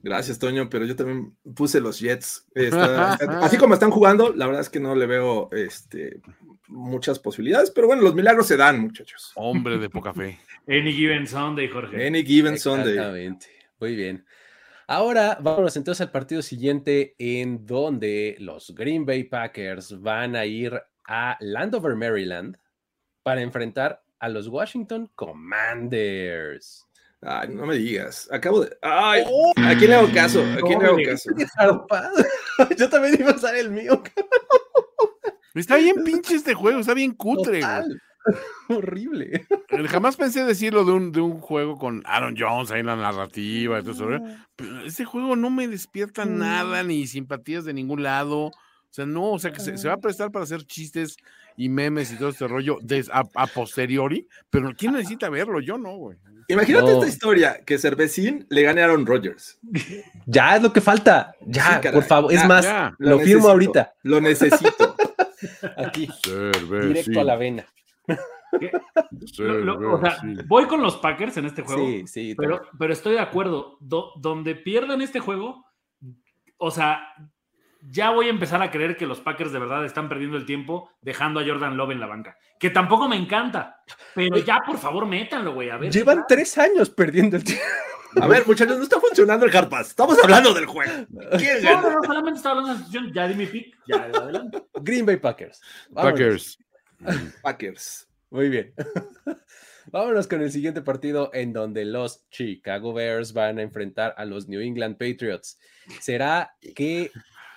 Speaker 3: Gracias, Toño, pero yo también puse los Jets. así como están jugando, la verdad es que no le veo este, muchas posibilidades, pero bueno, los milagros se dan, muchachos.
Speaker 4: Hombre de poca fe.
Speaker 5: Any given Sunday, Jorge.
Speaker 3: Any given Sunday.
Speaker 1: Exactamente. Muy bien. Ahora vámonos entonces al partido siguiente en donde los Green Bay Packers van a ir a Landover, Maryland, para enfrentar a los Washington Commanders.
Speaker 3: Ay, no me digas. Acabo de. Ay, oh. ¿a quién le hago caso? ¿A quién le hago caso?
Speaker 1: Yo también iba a usar el mío.
Speaker 4: Está bien pinche este juego, está bien cutre.
Speaker 1: Horrible.
Speaker 4: Jamás pensé decirlo de un, de un juego con Aaron Jones ahí en la narrativa y todo eso. Pero ese juego no me despierta nada, ni simpatías de ningún lado. O sea, no, o sea, que se, se va a prestar para hacer chistes y memes y todo este rollo a, posteriori, pero ¿quién necesita verlo? Yo no, güey.
Speaker 3: Imagínate esta historia, que Cervecín le gane a Aaron Rodgers.
Speaker 1: Ya es lo que falta. Ya, por favor. es más, lo, firmo ahorita.
Speaker 3: Lo necesito.
Speaker 1: Aquí. Directo a la vena.
Speaker 5: Lo- lo- o sea, voy con los Packers en este juego.
Speaker 1: Sí, sí.
Speaker 5: Pero, pero estoy de acuerdo. Do- donde pierdan este juego, o sea, ya voy a empezar a creer que los Packers de verdad están perdiendo el tiempo dejando a Jordan Love en la banca. Que tampoco me encanta. Pero ya, por favor, métanlo, güey. A ver.
Speaker 1: Llevan tres años perdiendo el tiempo.
Speaker 3: A ver, muchachos, no está funcionando el Hard Pass. Estamos hablando del juego. ¿Quién
Speaker 5: No, no, no, solamente estaba hablando de la situación. Ya di mi pick. Ya, adelante.
Speaker 1: Green Bay Packers. Vámonos.
Speaker 4: Packers.
Speaker 3: Packers.
Speaker 1: Muy bien. Vámonos con el siguiente partido en donde los Chicago Bears van a enfrentar a los New England Patriots. ¿Será que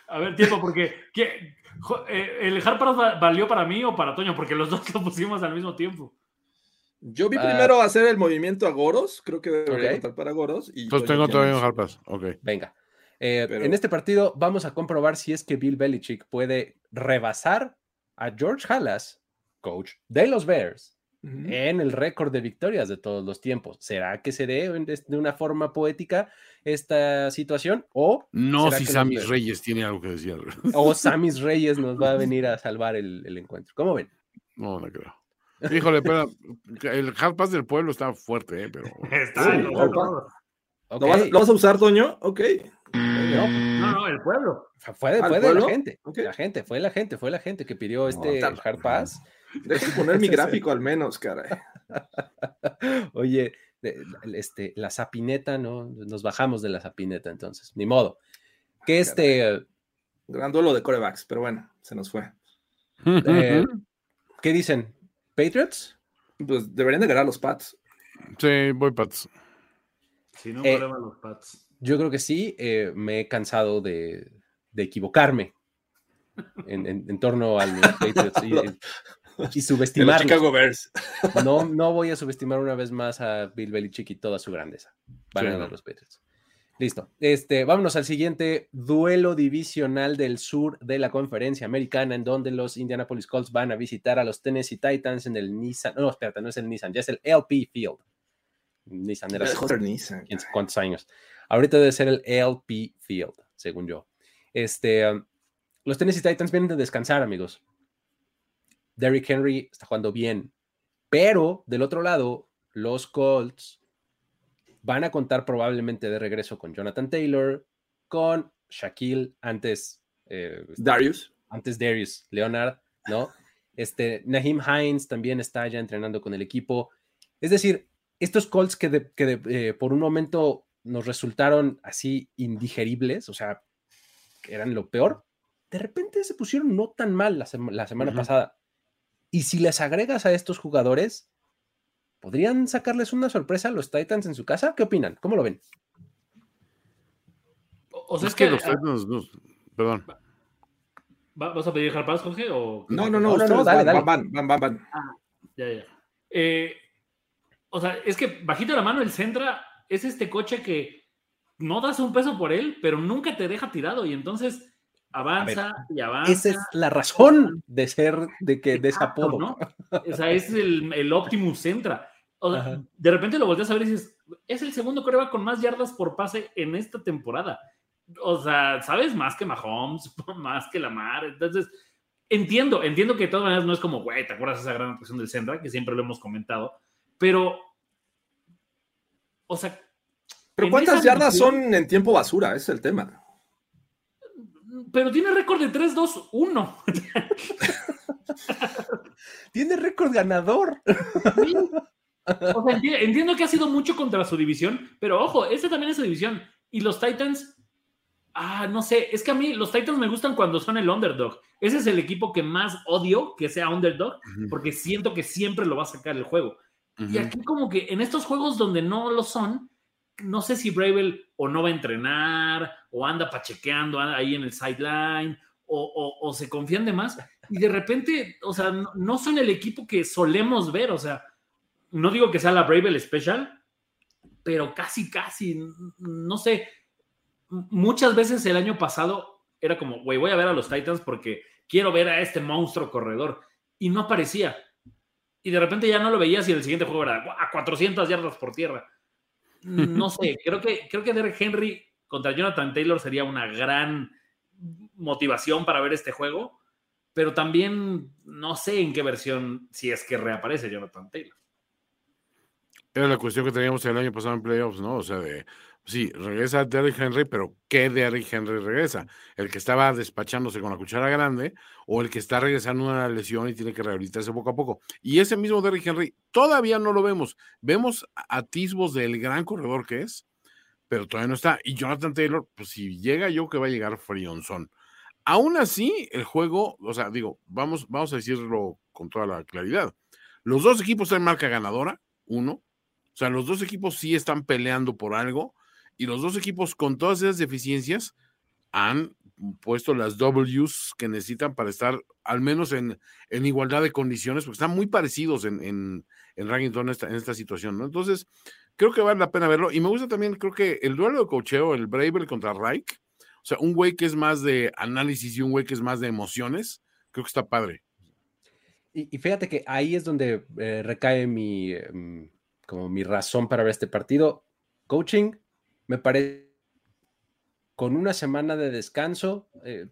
Speaker 5: A ver, tiempo, porque ¿qué? Jo- eh, ¿el Hard Pass valió para mí o para Toño? Porque los dos lo pusimos al mismo tiempo.
Speaker 3: Yo vi
Speaker 1: Ah.
Speaker 3: primero hacer el movimiento a Goros. Creo que debería
Speaker 1: Ok.
Speaker 3: contar para Goros. Y
Speaker 4: Entonces tengo todavía un hard pass. Ok.
Speaker 1: Venga. Eh,
Speaker 3: Pero-
Speaker 1: En este partido vamos a comprobar si es que Bill Belichick puede rebasar a George Halas, coach de los Bears, En el récord de victorias de todos los tiempos. ¿Será que se dé en- de una forma poética esta situación? ¿O,
Speaker 4: No
Speaker 1: ¿Será
Speaker 4: si Sammy
Speaker 1: Bears?
Speaker 4: Reyes tiene algo que decir.
Speaker 1: o Samis Reyes nos va a venir a salvar el, el encuentro? ¿Cómo ven?
Speaker 4: No, no creo. Híjole, pero el hard pass del pueblo está fuerte, ¿eh? pero
Speaker 5: Está
Speaker 3: Sí. ¿Lo, vas, lo vas a usar, Toño? Ok.
Speaker 1: No,
Speaker 5: No, el pueblo.
Speaker 1: fue de,
Speaker 3: ¿Al
Speaker 1: fue de la gente. La gente, fue la gente, fue la gente que pidió este hard pass.
Speaker 3: Deja de poner mi gráfico al menos, caray.
Speaker 1: Oye, este, la sapineta, ¿no? Nos bajamos de la sapineta, entonces, ni modo. Que este,
Speaker 3: Gran duelo de corebacks, pero bueno, se nos fue.
Speaker 1: eh, ¿qué dicen? ¿Patriots?
Speaker 3: Pues deberían de ganar los Pats.
Speaker 4: Sí, voy Pats.
Speaker 5: Si no,
Speaker 1: Eh,
Speaker 5: los Pats.
Speaker 1: Yo creo que sí, eh, me he cansado de, de equivocarme en, en- en torno a los Patriots y, y subestimarlos.
Speaker 3: Chicago Bears.
Speaker 1: No, no voy a subestimar una vez más a Bill Belichick y toda su grandeza. Van a ganar los Patriots. Listo. Este, vámonos al siguiente duelo divisional del sur de la conferencia americana, en donde los Indianapolis Colts van a visitar a los Tennessee Titans en el Nissan. No, espérate, no es el Nissan, ya es el LP Field. Nissan era
Speaker 3: Joder, Nissan.
Speaker 1: cuántos años. Ahorita debe ser el LP Field, según yo. Este, um, los Tennessee Titans vienen de descansar, amigos. Derrick Henry está jugando bien, pero del otro lado, los Colts van a contar probablemente de regreso con Jonathan Taylor, con Shaquille, antes, eh,
Speaker 3: Darius.
Speaker 1: antes Darius Leonard, ¿no? Este, Naheem Hines también está ya entrenando con el equipo. Es decir, estos Colts que, de- que de- eh, por un momento nos resultaron así indigeribles, o sea, que eran lo peor, de repente se pusieron no tan mal la, sema- la semana pasada. Y si les agregas a estos jugadores, ¿podrían sacarles una sorpresa a los Titans en su casa? ¿Qué opinan? ¿Cómo lo ven?
Speaker 5: O, sea,
Speaker 4: es
Speaker 5: es
Speaker 4: que
Speaker 5: que.
Speaker 4: los
Speaker 5: ah,
Speaker 4: Titans, no, perdón.
Speaker 5: ¿va- ¿Vas a pedir Hard Pass, Jorge? O...
Speaker 3: No, no,
Speaker 1: No,
Speaker 3: no.
Speaker 1: no, dale,
Speaker 3: van,
Speaker 1: dale.
Speaker 3: van, van, van, van.
Speaker 5: Ya, ya. Eh, o sea, es que bajita la mano el Centra es este coche que no das un peso por él, pero nunca te deja tirado y entonces avanza y avanza.
Speaker 1: Esa es la razón de ser, de que de ese apodo.
Speaker 5: ¿no? O sea, es el, el Optimus Centra. O sea, de repente lo volteas a ver y dices, es el segundo coreback con más yardas por pase en esta temporada. O sea, ¿sabes? Más que Mahomes, más que Lamar. Entonces, entiendo, entiendo que de todas maneras no es como, güey, ¿te acuerdas de esa gran actuación del Centra? Que siempre lo hemos comentado. Pero, o sea,
Speaker 3: Pero ¿cuántas yardas son en tiempo basura? Ese es el tema.
Speaker 5: Pero tiene récord de 3-2-1.
Speaker 1: Tiene récord ganador.
Speaker 5: Sí. O sea, enti- entiendo que ha sido mucho contra su división, pero ojo, este también es su división. Y los Titans, ah, no sé, es que a mí los Titans me gustan cuando son el underdog. Ese es el equipo que más odio que sea underdog, porque siento que siempre lo va a sacar el juego. Y aquí como que en estos juegos donde no lo son, no sé si Bravel o no va a entrenar, o anda pachequeando ahí en el sideline, o, se confían de más, y de repente, o sea, no, no son el equipo que solemos ver, o sea, no digo que sea la Bravel Special, pero casi, casi, no sé, muchas veces el año pasado era como, güey, voy a ver a los Titans porque quiero ver a este monstruo corredor, y no aparecía. Y de repente ya no lo veías y el siguiente juego era a 400 yardas por tierra. No sé, creo que, creo que Derek Henry contra Jonathan Taylor sería una gran motivación para ver este juego. pero también no sé en qué versión, si es que reaparece Jonathan Taylor.
Speaker 4: Era la cuestión que teníamos el año pasado en playoffs, ¿no? O sea, de, sí, regresa Derrick Henry, pero ¿qué Derrick Henry regresa? ¿El que estaba despachándose con la cuchara grande o el que está regresando una lesión y tiene que rehabilitarse poco a poco? Y ese mismo Derrick Henry todavía no lo vemos. Vemos atisbos del gran corredor que es, pero todavía no está. Y Jonathan Taylor, pues si llega yo que va a llegar Frionzón. Aún así, el juego, o sea, digo, vamos, vamos a decirlo con toda la claridad. Los dos equipos están en marca ganadora, uno. O sea, los dos equipos sí están peleando por algo y los dos equipos con todas esas deficiencias han puesto las Ws que necesitan para estar al menos en, en igualdad de condiciones, porque están muy parecidos en, en, en esta, en esta situación, ¿no? Entonces, creo que vale la pena verlo. Y me gusta también, creo que el duelo de cocheo, el Braver contra Reich, o sea, un güey que es más de análisis y un güey que es más de emociones, creo que está padre.
Speaker 1: Y, fíjate que ahí es donde eh, recae mi, em, como mi razón para ver este partido. Coaching, me parece, con una semana de descanso, eh,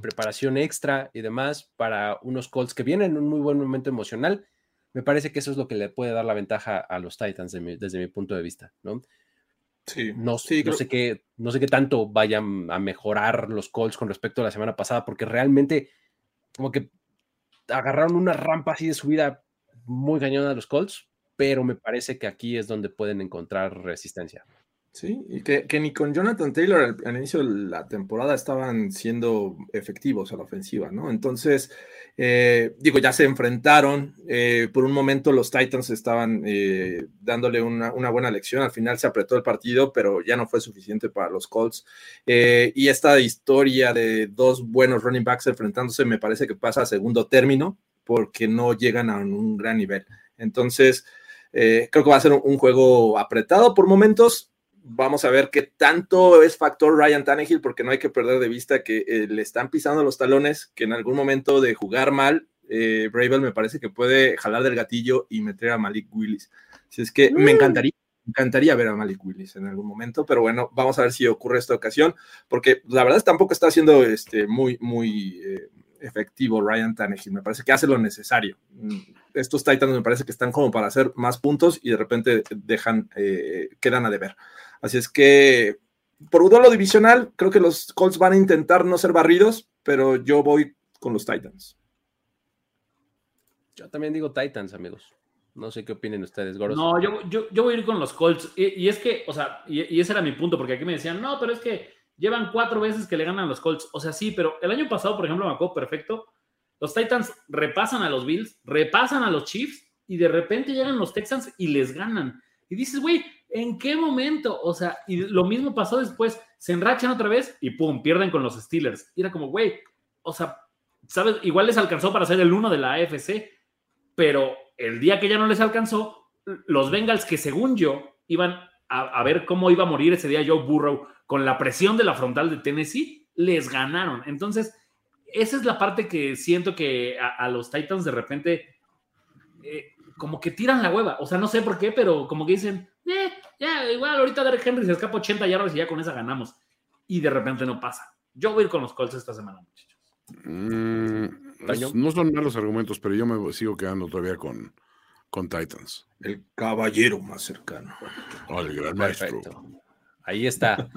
Speaker 1: preparación extra y demás para unos Colts que vienen en un muy buen momento emocional, me parece que eso es lo que le puede dar la ventaja a los Titans desde mi punto de vista, ¿no?
Speaker 3: Sí,
Speaker 1: no, sé qué, no sé qué tanto vayan a mejorar los Colts con respecto a la semana pasada, porque realmente como que agarraron una rampa así de subida muy cañona a los Colts, pero me parece que aquí es donde pueden encontrar resistencia.
Speaker 3: Sí, y que, ni con Jonathan Taylor al, inicio de la temporada estaban siendo efectivos a la ofensiva, ¿no? Entonces, eh, digo, ya se enfrentaron. Eh, por un momento los Titans estaban eh, dándole una, buena lección. Al final se apretó el partido, pero ya no fue suficiente para los Colts. y esta historia de dos buenos running backs enfrentándose me parece que pasa a segundo término porque no llegan a un gran nivel. Entonces, creo que va a ser un juego apretado por momentos vamos a ver qué tanto es factor Ryan Tannehill, porque no hay que perder de vista que eh, le están pisando los talones, que en algún momento de jugar mal, eh, Bravel me parece que puede jalar del gatillo y meter a Malik Willis. Si es que me mm. encantaría, encantaría ver a Malik Willis en algún momento, pero bueno, vamos a ver si ocurre esta ocasión, porque la verdad es tampoco está siendo este, muy, muy eh, efectivo Ryan Tannehill. Me parece que hace lo necesario. Mm, estos Titans me parece que están como para hacer más puntos y de repente dejan, quedan a deber. Así es que por un duelo divisional, creo que los Colts van a intentar no ser barridos, pero yo voy con los Titans.
Speaker 1: Yo también digo Titans, amigos. No sé qué opinen ustedes, Goros.
Speaker 5: No, yo, yo, voy a ir con los Colts. Y, es que, o sea, y, ese era mi punto, porque aquí me decían, no, pero es que llevan cuatro veces que le ganan a los Colts. O sea, sí, pero el año pasado, por ejemplo, me acuerdo perfecto. Los Titans repasan a los Bills, repasan a los Chiefs y de repente llegan los Texans y les ganan. Y dices, güey, ¿En qué momento? O sea, y lo mismo pasó después. Se enrachan otra vez y pum, pierden con los Steelers. Era como, güey, o sea, ¿sabes? Igual les alcanzó para ser el uno de la AFC, pero el día que ya no les alcanzó, los Bengals, que según yo iban a, ver cómo iba a morir ese día Joe Burrow con la presión de la frontal de Tennessee, les ganaron. Entonces, esa es la parte que siento que a, los Titans de repente eh, como que tiran la hueva. O sea, no sé por qué, pero como que dicen, eh, ya, igual ahorita Derek Henry se escapa 80 yardas y ya con esa ganamos. Y de repente no pasa. Yo voy a ir con los Colts esta semana, muchachos.
Speaker 4: Mm, no son malos argumentos, pero yo me sigo quedando todavía con, con Titans.
Speaker 3: El caballero más cercano.
Speaker 4: Oh, el gran maestro.
Speaker 1: Ahí está.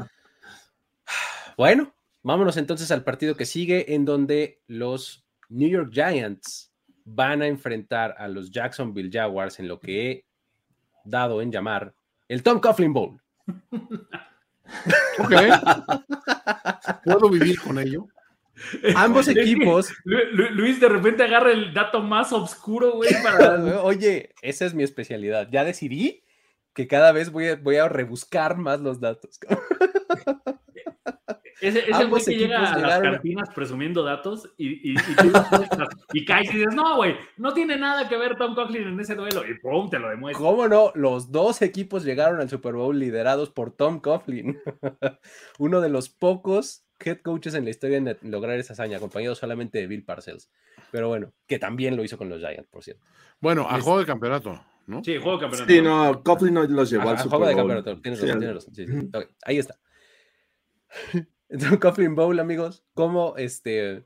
Speaker 1: bueno, vámonos entonces al partido que sigue, en donde los New York Giants van a enfrentar a los Jacksonville Jaguars en lo que he dado en llamar el Tom Coughlin Bowl.
Speaker 4: ok. ¿Puedo vivir con ello?
Speaker 1: Ambos equipos.
Speaker 5: Luis de repente agarra el dato más oscuro, güey.
Speaker 1: Oye, esa es mi especialidad. Ya decidí que cada vez voy a, voy a rebuscar más los datos.
Speaker 5: Es, el güey que llega a las cantinas presumiendo datos y, y, y, caes y dices, no, güey, no tiene nada que ver Tom Coughlin en ese duelo. Y pum, te lo demuestra.
Speaker 1: ¿Cómo no? Los dos equipos llegaron al Super Bowl liderados por Tom Coughlin. Uno de los pocos head coaches en la historia de lograr esa hazaña, acompañado solamente de Bill Parcells. Pero bueno, que también lo hizo con los Giants, por cierto.
Speaker 4: Bueno, a juego de campeonato. ¿no?
Speaker 5: Sí, juego de campeonato.
Speaker 3: Sí, no, Coughlin no los llevó al Super Bowl. juego de campeonato,
Speaker 1: tienes razón, tienes razón. Sí, ahí está. Coughlin Bowl, amigos, como este,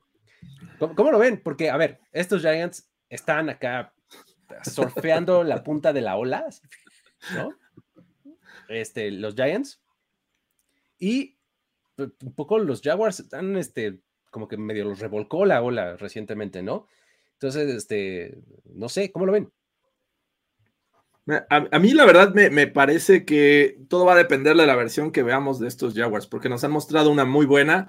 Speaker 1: ¿Cómo, lo ven? Porque, a ver, estos Giants están acá surfeando la punta de la ola, ¿no? Este, los Giants. Y pues, un poco los Jaguars están, este, como que medio los revolcó la ola recientemente, ¿no? Entonces, este, no sé, ¿cómo lo ven?
Speaker 3: A, mí la verdad me, me, parece que todo va a depender de la versión que veamos de estos Jaguars, porque nos han mostrado una muy buena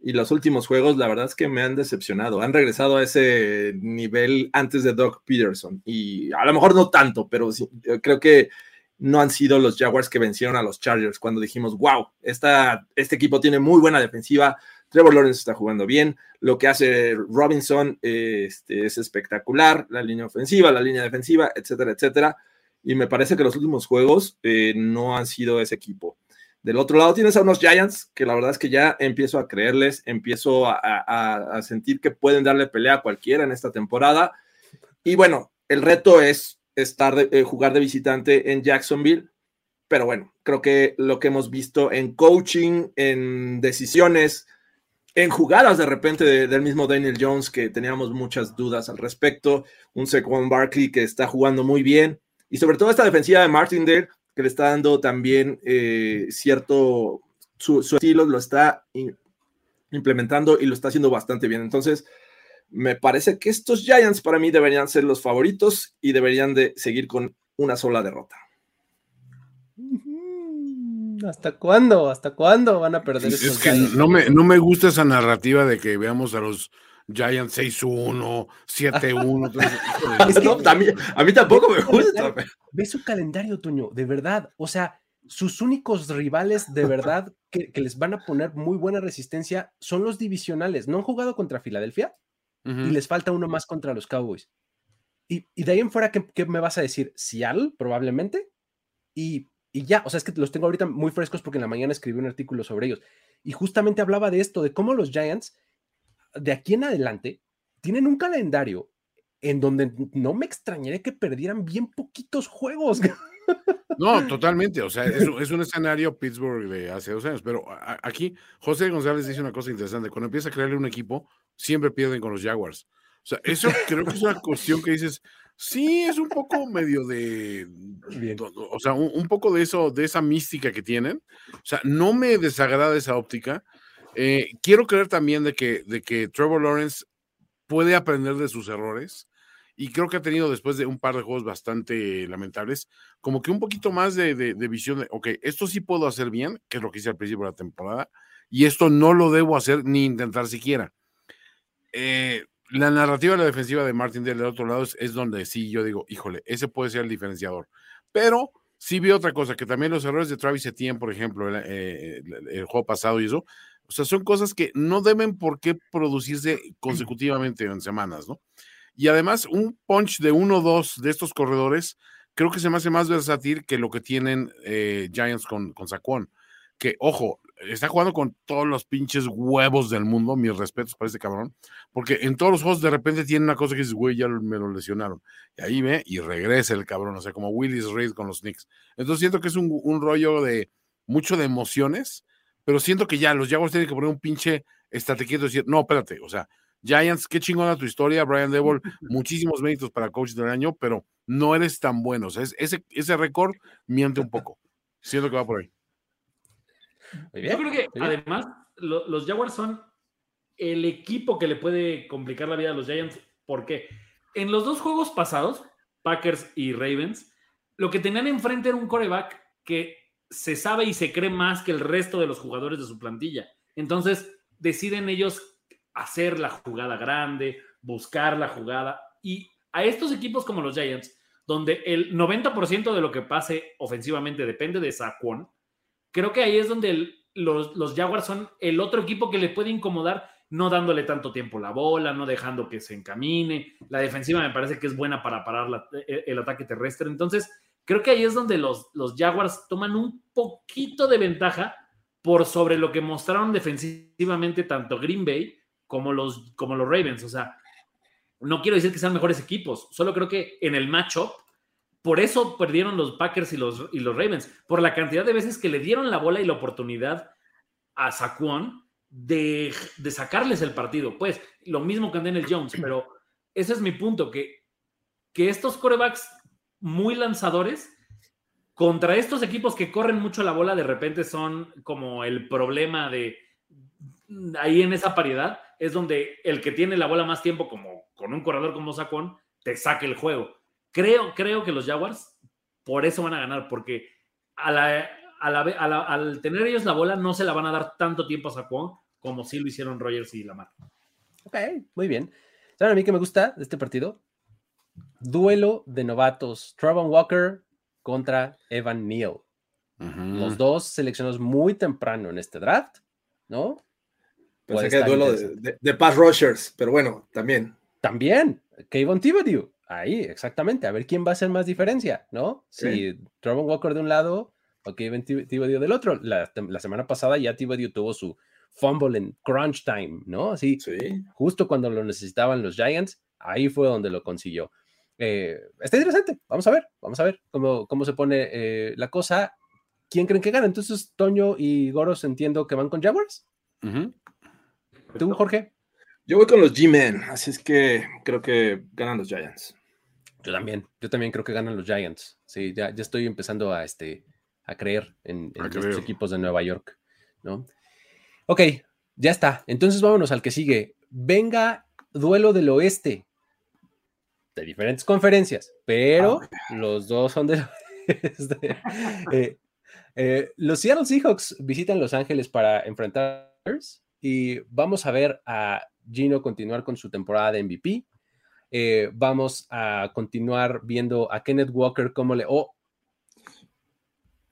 Speaker 3: y los últimos juegos la verdad es que me han decepcionado. Han regresado a ese nivel antes de Doug Peterson y a lo mejor no tanto, pero sí, creo que no han sido los Jaguars que vencieron a los Chargers cuando dijimos, wow, esta, este equipo tiene muy buena defensiva, Trevor Lawrence está jugando bien, lo que hace Robinson este, es espectacular, la línea ofensiva, la línea defensiva, etcétera, etcétera y me parece que los últimos juegos eh, no han sido ese equipo. Del otro lado tienes a unos Giants que la verdad es que ya empiezo a creerles, empiezo a, sentir que pueden darle pelea a cualquiera en esta temporada. Y bueno, el reto es estar eh, jugar de visitante en Jacksonville, pero bueno, creo que lo que hemos visto en coaching, en decisiones, en jugadas de repente del mismo Daniel Jones, que teníamos muchas dudas al respecto, un Saquon Barkley que está jugando muy bien, y sobre todo esta defensiva de Martindale, que le está dando también eh, cierto, su, estilo lo está implementando y lo está haciendo bastante bien. Entonces, me parece que estos Giants para mí deberían ser los favoritos y deberían de seguir con una sola derrota.
Speaker 1: ¿Hasta cuándo? ¿Hasta cuándo van a perder?
Speaker 4: Es que no me, no me gusta esa narrativa de que veamos a los Giants 6-1, 7-1.
Speaker 3: a mí tampoco me gusta.
Speaker 1: Ve su calendario, Toño, de verdad. O sea, sus únicos rivales de verdad que, les van a poner muy buena resistencia son los divisionales. No han jugado contra Filadelfia y les falta uno más contra los Cowboys. Y, de ahí en fuera, ¿qué, me vas a decir? Seattle, probablemente. Y, y ya, o sea, es que los tengo ahorita muy frescos porque en la mañana escribí un artículo sobre ellos. Y justamente hablaba de esto, de cómo los Giants de aquí en adelante tienen un calendario en donde no me extrañaría que perdieran bien poquitos juegos.
Speaker 4: No, totalmente. O sea, es, un escenario Pittsburgh de hace dos años. Pero aquí José González dice una cosa interesante. Cuando empieza a crearle un equipo, siempre pierden con los Jaguars. O sea, eso creo que es una cuestión que dices, sí, es un poco medio de, o sea, un, un, poco de eso, de esa mística que tienen. O sea, no me desagrada esa óptica, eh, quiero creer también de que, de que Trevor Lawrence puede aprender de sus errores y creo que ha tenido después de un par de juegos bastante lamentables, como que un poquito más de, visión de, ok, esto sí puedo hacer bien, que es lo que hice al principio de la temporada, y esto no lo debo hacer ni intentar siquiera. Eh, la narrativa de la defensiva de Martin del otro lado es, donde sí yo digo, híjole, ese puede ser el diferenciador. Pero sí vi otra cosa, que también los errores de Travis Etienne, por ejemplo, el, eh, el juego pasado y eso, o sea, son cosas que no deben por qué producirse consecutivamente en semanas, ¿no? Y además, un punch de uno o dos de estos corredores creo que se me hace más versátil que lo que tienen eh, Giants con, con Saquon. Que, ojo, está jugando con todos los pinches huevos del mundo, mis respetos para este cabrón, porque en todos los juegos de repente tiene una cosa que dices, güey, ya me lo lesionaron. Y ahí ve y regresa el cabrón, o sea, como Willis Reed con los Knicks. Entonces siento que es un, un rollo de mucho de emociones pero siento que ya los Jaguars tienen que poner un pinche estate quieto y decir, no, espérate, o sea, Giants, qué chingona tu historia, Brian Devil, muchísimos méritos para coach del año, pero no eres tan bueno, o sea, ese, ese récord miente un poco. Siento que va por ahí.
Speaker 5: Yo creo que además los Jaguars son el equipo que le puede complicar la vida a los Giants, porque en los dos juegos pasados, Packers y Ravens, lo que tenían enfrente era un coreback que se sabe y se cree más que el resto de los jugadores de su plantilla. Entonces, deciden ellos hacer la jugada grande, buscar la jugada. Y a estos equipos como los Giants, donde el 90% de lo que pase ofensivamente depende de Saquon, creo que ahí es donde los, los Jaguars son el otro equipo que le puede incomodar no dándole tanto tiempo la bola, no dejando que se encamine. La defensiva me parece que es buena para parar el ataque terrestre. Entonces, Creo que ahí es donde los, los Jaguars toman un poquito de ventaja por sobre lo que mostraron defensivamente tanto Green Bay como los, como los Ravens. O sea, no quiero decir que sean mejores equipos, solo creo que en el matchup, por eso perdieron los Packers y los, y los Ravens, por la cantidad de veces que le dieron la bola y la oportunidad a Saquon de, sacarles el partido. Pues lo mismo que Daniel Jones, pero ese es mi punto, que, que estos corebacks muy lanzadores contra estos equipos que corren mucho la bola, de repente son como el problema de ahí en esa paridad, es donde el que tiene la bola más tiempo, como con un corredor como Sacón, te saque el juego. Creo, creo que los Jaguars por eso van a ganar, porque al tener ellos la bola, no se la van a dar tanto tiempo a Saquon como si lo hicieron Rogers y Lamar.
Speaker 1: Ok, muy bien. ¿Saben a mí que me gusta de este partido? Duelo de novatos. Travon Walker contra Evan Neal. Los dos seleccionados muy temprano en este draft, ¿no?
Speaker 3: Pensé que duelo de, de, pass rushers, pero bueno, también.
Speaker 1: También, Kayvon Thibodeau. Ahí, exactamente. A ver quién va a hacer más diferencia, ¿no? Si Travon Walker de un lado o Kevin Thibodeau del otro. La, semana pasada ya Thibodeau tuvo su fumble en crunch time, ¿no? Así, justo cuando lo necesitaban los Giants, ahí fue donde lo consiguió. Eh, está interesante, vamos a ver, vamos a ver cómo, cómo se pone eh, la cosa. ¿Quién creen que gana? Entonces, Toño y Goros entiendo que van con Jaguars. ¿Tú, Jorge?
Speaker 3: Yo voy con los G-Men, así es que creo que ganan los Giants.
Speaker 1: Yo también, yo también creo que ganan los Giants. Sí, ya, ya estoy empezando a, este, a creer en, los equipos de Nueva York, ¿no? Ok, ya está. Entonces vámonos al que sigue. Venga, duelo del oeste. De diferentes conferencias, pero ah, los dos son de... eh, eh, los Seattle Seahawks visitan Los Ángeles para enfrentar y vamos a ver a Gino continuar con su temporada de MVP. Eh, vamos a continuar viendo a Kenneth Walker como le... Oh,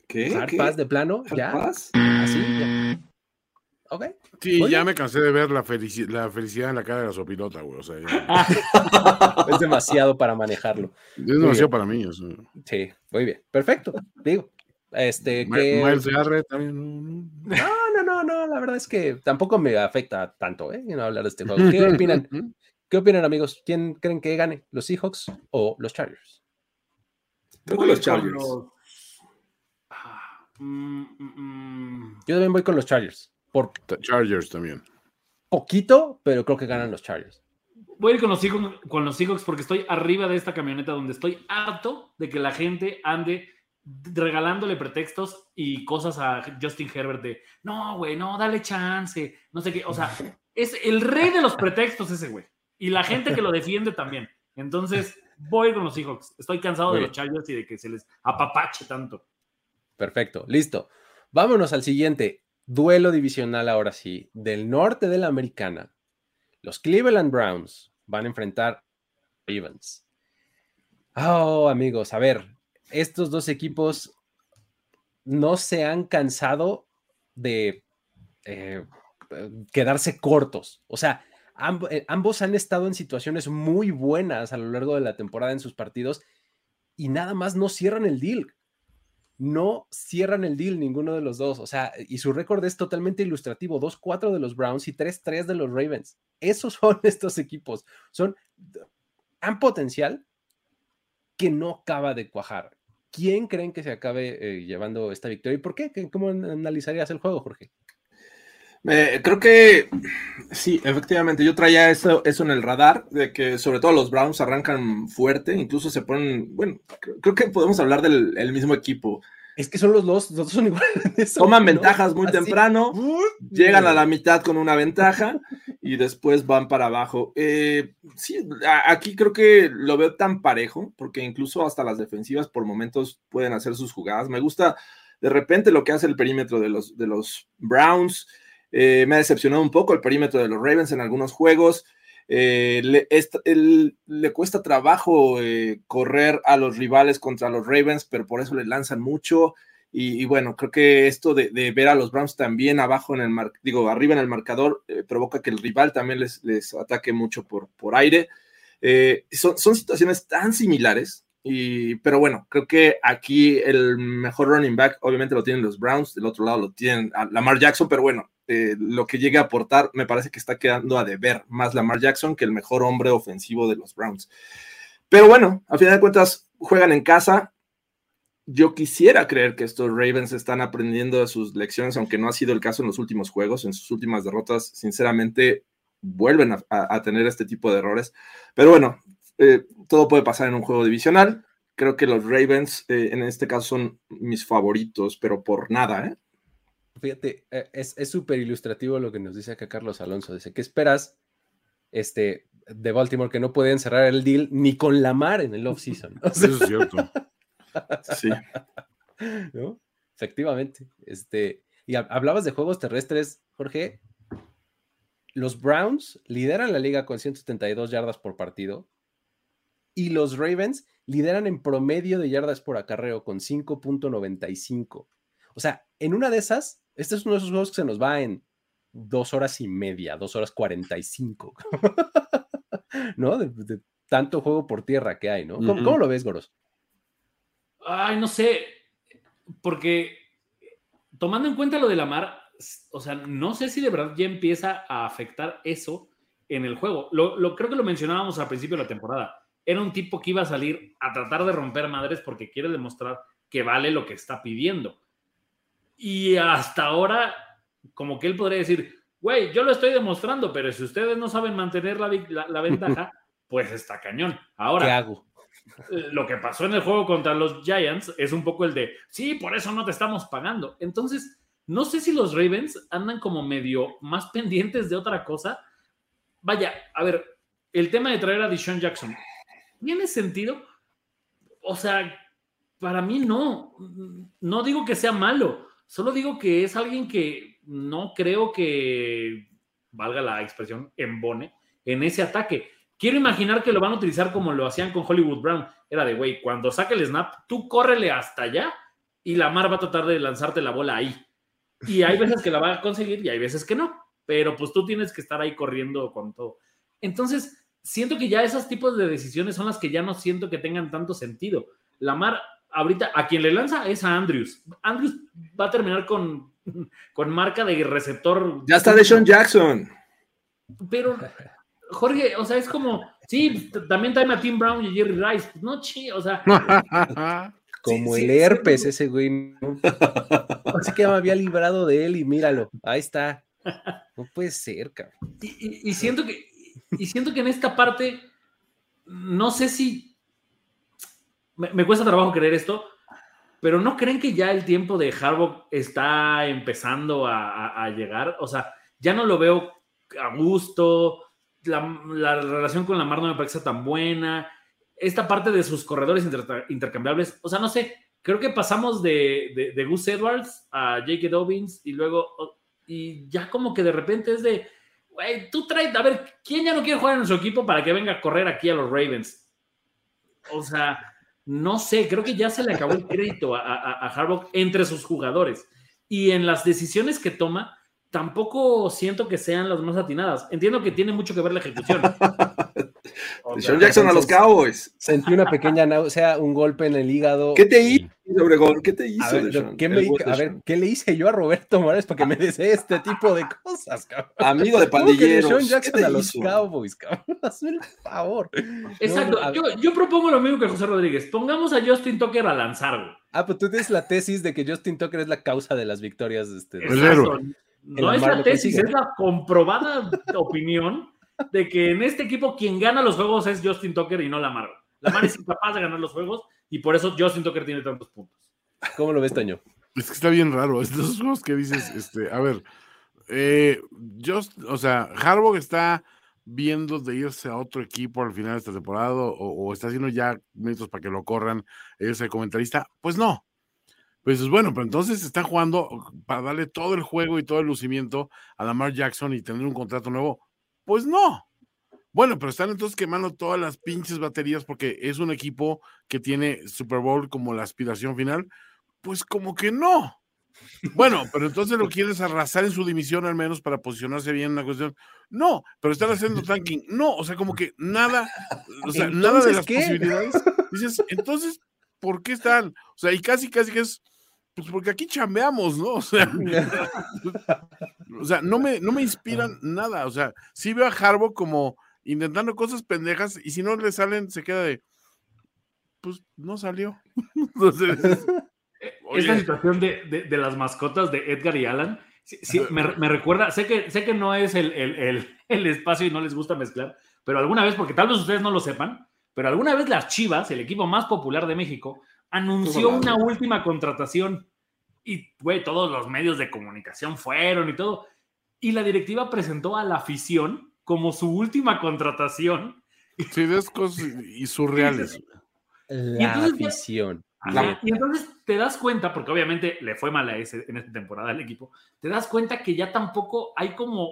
Speaker 1: ¿Qué? paz de plano? ¿Ya? ¿Así? ¿Ya? Ok.
Speaker 4: Sí, ya me cansé de ver la, la, felicidad en la cara de la sopilota, güey. O sea,
Speaker 1: es demasiado para manejarlo.
Speaker 4: Es demasiado para mí.
Speaker 1: Sí, muy bien. Perfecto. Digo, este, que...
Speaker 4: también.
Speaker 1: No, no, no, no, la verdad es que tampoco me afecta tanto, ¿eh? No hablar de este juego. ¿Qué opinan? ¿Qué opinan, amigos? ¿Quién creen que gane? ¿Los Seahawks o los Chargers?
Speaker 3: Creo que los Chargers.
Speaker 1: Mm, mm, mm. Yo también voy con los Chargers. Por
Speaker 4: Chargers también.
Speaker 1: Poquito, pero creo que ganan los Chargers.
Speaker 5: Voy a ir con los, Seahawks, con los Seahawks porque estoy arriba de esta camioneta donde estoy harto de que la gente ande regalándole pretextos y cosas a Justin Herbert de no, güey, no, dale chance, no sé qué. O sea, es el rey de los pretextos ese güey. Y la gente que lo defiende también. Entonces, voy con los Seahawks. Estoy cansado de los Chargers y de que se les apapache tanto.
Speaker 1: Perfecto, listo. Vámonos al siguiente. Duelo divisional ahora sí. Del norte de la americana. Los Cleveland Browns van a enfrentar a Ravens. Oh, amigos, a ver, estos dos equipos no se han cansado de eh, quedarse cortos. O sea, eh, ambos han estado en situaciones muy buenas a lo largo de la temporada en sus partidos y nada más no cierran el deal. No cierran el deal ninguno de los dos. O sea, y su récord es totalmente ilustrativo. 2-4 de los Browns y 3-3 de los Ravens. Esos son estos equipos. Son tan potencial que no acaba de cuajar. ¿Quién creen que se acabe eh, llevando esta victoria y por qué? ¿Cómo analizarías el juego, Jorge?
Speaker 3: creo que sí, efectivamente, yo traía eso, eso en el radar, de que sobre todo los Browns arrancan fuerte, incluso se ponen, bueno, creo, que podemos hablar del mismo equipo.
Speaker 1: Es que son los dos, los dos son iguales.
Speaker 3: Toman ventajas muy temprano, llegan a la mitad con una ventaja y después van para abajo. Eh, sí, aquí creo que lo veo tan parejo, porque incluso hasta las defensivas por momentos pueden hacer sus jugadas. Me gusta de repente lo que hace el perímetro de los, de los Browns. Eh, me ha decepcionado un poco el perímetro de los Ravens en algunos juegos. Eh, le, cuesta trabajo eh, correr a los rivales contra los Ravens, pero por eso le lanzan mucho. Y, bueno, creo que esto de, ver a los Browns también abajo en el mar, digo, arriba en el marcador, provoca que el rival también les, ataque mucho por, por aire. son situaciones tan similares pero bueno, creo que aquí el mejor running back obviamente lo tienen los Browns, del otro lado lo tienen Lamar Jackson, pero bueno, eh, lo que llegue a aportar me parece que está quedando a deber más Lamar Jackson que el mejor hombre ofensivo de los Browns. Pero bueno, a final de cuentas juegan en casa. yo quisiera creer que estos Ravens están aprendiendo sus lecciones, aunque no ha sido el caso en los últimos juegos, en sus últimas derrotas, sinceramente vuelven a, tener este tipo de errores. Pero bueno, eh, todo puede pasar en un juego divisional. Creo que los Ravens eh, en este caso son mis favoritos, pero por nada. ¿eh?
Speaker 1: Fíjate, es súper ilustrativo lo que nos dice acá Carlos Alonso. Dice, ¿qué esperas este, de Baltimore que no pueden cerrar el deal ni con la mar en el off-season?
Speaker 4: Eso es cierto.
Speaker 3: Sí.
Speaker 1: Efectivamente. Este, y hablabas de juegos terrestres, Jorge. Los Browns lideran la liga con 172 yardas por partido y los Ravens lideran en promedio de yardas por acarreo con 5.95. O sea, en una de esas, este es uno de esos juegos que se nos va en dos horas y media, dos horas 45. ¿No? De, tanto juego por tierra que hay, ¿no? ¿Cómo, lo ves, Goros?
Speaker 5: Ay, no sé, porque tomando en cuenta lo de la mar, o sea, no sé si de verdad ya empieza a afectar eso en el juego. Lo, creo que lo mencionábamos al principio de la temporada. Era un tipo que iba a salir a tratar de romper madres porque quiere demostrar que vale lo que está pidiendo. Y hasta ahora, como que él podría decir, güey, yo lo estoy demostrando, pero si ustedes no saben mantener la, la ventaja, pues está cañón. Ahora,
Speaker 1: ¿qué hago?
Speaker 5: lo que pasó en el juego contra los Giants es un poco el de, sí, por eso no te estamos pagando. Entonces, no sé si los Ravens andan como medio más pendientes de otra cosa. Vaya, a ver, el tema de traer a Deshaun Jackson, ¿tiene sentido? O sea, para mí no. No digo que sea malo, solo digo que es alguien que no creo que, valga la expresión, embone en ese ataque. Quiero imaginar que lo van a utilizar como lo hacían con Hollywood Brown. Era de, güey, cuando saque el snap, tú córrele hasta allá y la Mar va a tratar de lanzarte la bola ahí. Y hay veces que la va a conseguir y hay veces que no. Pero pues tú tienes que estar ahí corriendo con todo. Entonces, siento que ya esos tipos de decisiones son las que ya no siento que tengan tanto sentido. La Mar, ahorita, a quien le lanza es a Andrews. Andrews va a terminar con, con marca de receptor.
Speaker 3: Ya está de Sean Jackson.
Speaker 5: Pero Jorge, o sea, es como, sí, también trae a Tim Brown y Jerry Rice. Pues, no, chi, o sea.
Speaker 1: como el herpes, ese güey. Así que me había librado de él y míralo, ahí está. No puede ser, cabrón.
Speaker 5: Y, siento que, y siento que en esta parte, no sé si. Me, cuesta trabajo creer esto, pero ¿no creen que ya el tiempo de Harbaugh está empezando a, llegar? O sea, ya no lo veo a gusto la, relación con la Mar no me parece tan buena. Esta parte de sus corredores intercambiables, o sea, no sé, creo que pasamos de, de, Gus Edwards a J.K. Dobbins y luego, y ya como que de repente es de, tú traes, a ver, ¿quién ya no quiere jugar en nuestro equipo para que venga a correr aquí a los Ravens? O sea, no sé, creo que ya se le acabó el crédito a, a, a entre sus jugadores. Y en las decisiones que toma, tampoco siento que sean las más atinadas. Entiendo que tiene mucho que ver la ejecución.
Speaker 3: Sean Jackson a los Cowboys.
Speaker 1: Sentí una pequeña náusea, un golpe en el hígado.
Speaker 3: ¿Qué te hizo, Obregón? ¿Qué te hizo?
Speaker 1: A ver, ¿qué, a ver, ¿qué le hice yo a Roberto Morales para que me desee este tipo de cosas, cabrón?
Speaker 3: Amigo de pandilleros.
Speaker 1: Sean Jackson a los Cowboys, cabrón. Hazme el favor.
Speaker 5: Exacto. yo, yo, propongo lo mismo que José Rodríguez. Pongamos a Justin Tucker a lanzar,
Speaker 1: Ah, pues tú tienes la tesis de que Justin Tucker es la causa de las victorias. Este,
Speaker 5: no es la tesis, es la comprobada opinión de que en este equipo quien gana los juegos es Justin Tucker y no Lamar. Lamar es incapaz de ganar los juegos y por eso Justin Tucker tiene tantos puntos.
Speaker 1: ¿Cómo lo ves, Toño?
Speaker 4: Es que está bien raro. Estos juegos que dices, este, a ver, eh, just, o sea, Harbaugh está viendo de irse a otro equipo al final de esta temporada o, está haciendo ya méritos para que lo corran, ese comentarista. Pues no, pues bueno, pero entonces está jugando para darle todo el juego y todo el lucimiento a Lamar Jackson y tener un contrato nuevo. Pues no. Bueno, pero están entonces quemando todas las pinches baterías porque es un equipo que tiene Super Bowl como la aspiración final. Pues como que no. Bueno, pero entonces lo quieres arrasar en su dimisión al menos para posicionarse bien en la cuestión. No, pero están haciendo tanking. No, o sea, como que nada, o sea, nada de las posibilidades. Dices, entonces, ¿por qué están? O sea, y casi, casi que es pues porque aquí chambeamos, ¿no? O sea, no, me, no me inspiran nada. O sea, sí veo a Harbo como intentando cosas pendejas y si no le salen, se queda de. pues no salió. Entonces,
Speaker 5: Esta situación de, de, de, las mascotas de Edgar y Alan, sí, sí, me, me, recuerda, sé que, sé que no es el, el, el, el, espacio y no les gusta mezclar, pero alguna vez, porque tal vez ustedes no lo sepan, pero alguna vez las Chivas, el equipo más popular de México, anunció una última contratación y, güey, todos los medios de comunicación fueron y todo. Y la directiva presentó a la afición como su última contratación.
Speaker 4: Sí, de cosas y surreales.
Speaker 1: La y entonces, afición.
Speaker 5: Ajá, y entonces te das cuenta, porque obviamente le fue mal a ese, en esta temporada al equipo, te das cuenta que ya tampoco hay como,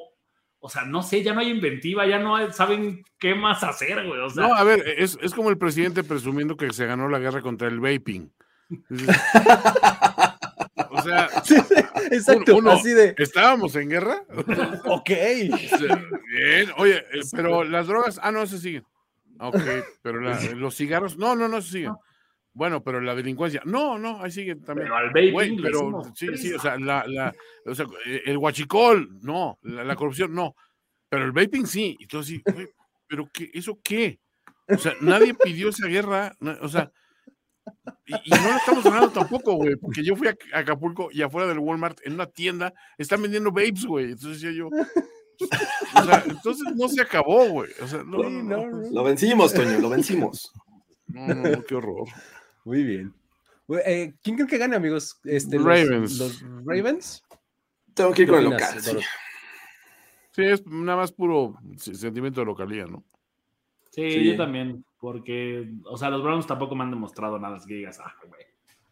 Speaker 5: o sea, no sé, ya no hay inventiva, ya no saben qué más hacer, güey. O sea,
Speaker 4: no, a ver, es, es como el presidente presumiendo que se ganó la guerra contra el vaping. O sea,
Speaker 1: sí, exacto,
Speaker 4: uno,
Speaker 1: así de.
Speaker 4: ¿Estábamos en guerra?
Speaker 1: ok.
Speaker 4: Bien, oye, eh, pero las drogas, ah, no, se siguen. Ok, pero la, los cigarros, no, no, no se siguen. Bueno, pero la delincuencia, no, no, ahí sigue también.
Speaker 5: Pero al vaping
Speaker 4: Güey, pero sí, sí, o sea, la, la, o sea, el huachicol, no, la, la, corrupción, no, pero el vaping sí. Entonces, sí, güey, pero qué, ¿eso qué? O sea, nadie pidió esa guerra, o sea, y, y, no lo estamos ganando tampoco, güey, porque yo fui a Acapulco y afuera del Walmart, en una tienda, están vendiendo vapes, güey. Entonces decía yo, o sea, entonces no se acabó, güey. O sea, no,
Speaker 3: sí, no, no, Lo vencimos, Toño, lo vencimos.
Speaker 4: No, no, no qué horror.
Speaker 1: Muy bien. Eh, ¿Quién creen que gane, amigos? Este,
Speaker 4: Ravens.
Speaker 1: Los, los, Ravens?
Speaker 3: Tengo que ir con el local. Sí.
Speaker 4: sí, es nada más puro sentimiento de localía, ¿no?
Speaker 5: Sí, sí, yo también, porque, o sea, los Browns tampoco me han demostrado nada, es que digas, ah, güey.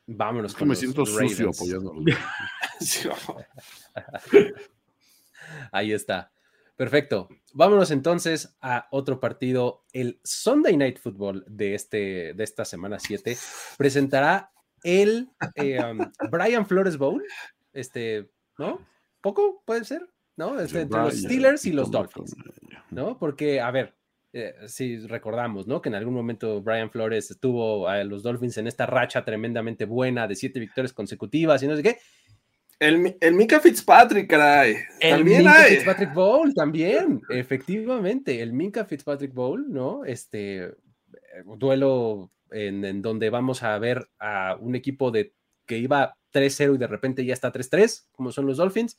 Speaker 1: Vámonos.
Speaker 4: Es que me siento Ravens. sucio apoyándolo.
Speaker 1: Ahí está. Perfecto. Vámonos entonces a otro partido. El Sunday Night Football de, este, de esta semana 7 presentará el eh, um, Brian Flores Bowl. Este, ¿no? ¿Poco puede ser? ¿No? Este, entre los Steelers y los Dolphins. ¿No? Porque, a ver, eh, si recordamos, ¿no? Que en algún momento Brian Flores estuvo a los Dolphins en esta racha tremendamente buena de siete victorias consecutivas y no sé qué.
Speaker 3: El, el Mika Fitzpatrick, caray.
Speaker 1: El
Speaker 3: también
Speaker 1: Minka
Speaker 3: hay.
Speaker 1: Fitzpatrick Bowl, también, efectivamente. El Minka Fitzpatrick Bowl, ¿no? Este duelo en, en donde vamos a ver a un equipo de que iba 3-0 y de repente ya está 3-3, como son los Dolphins,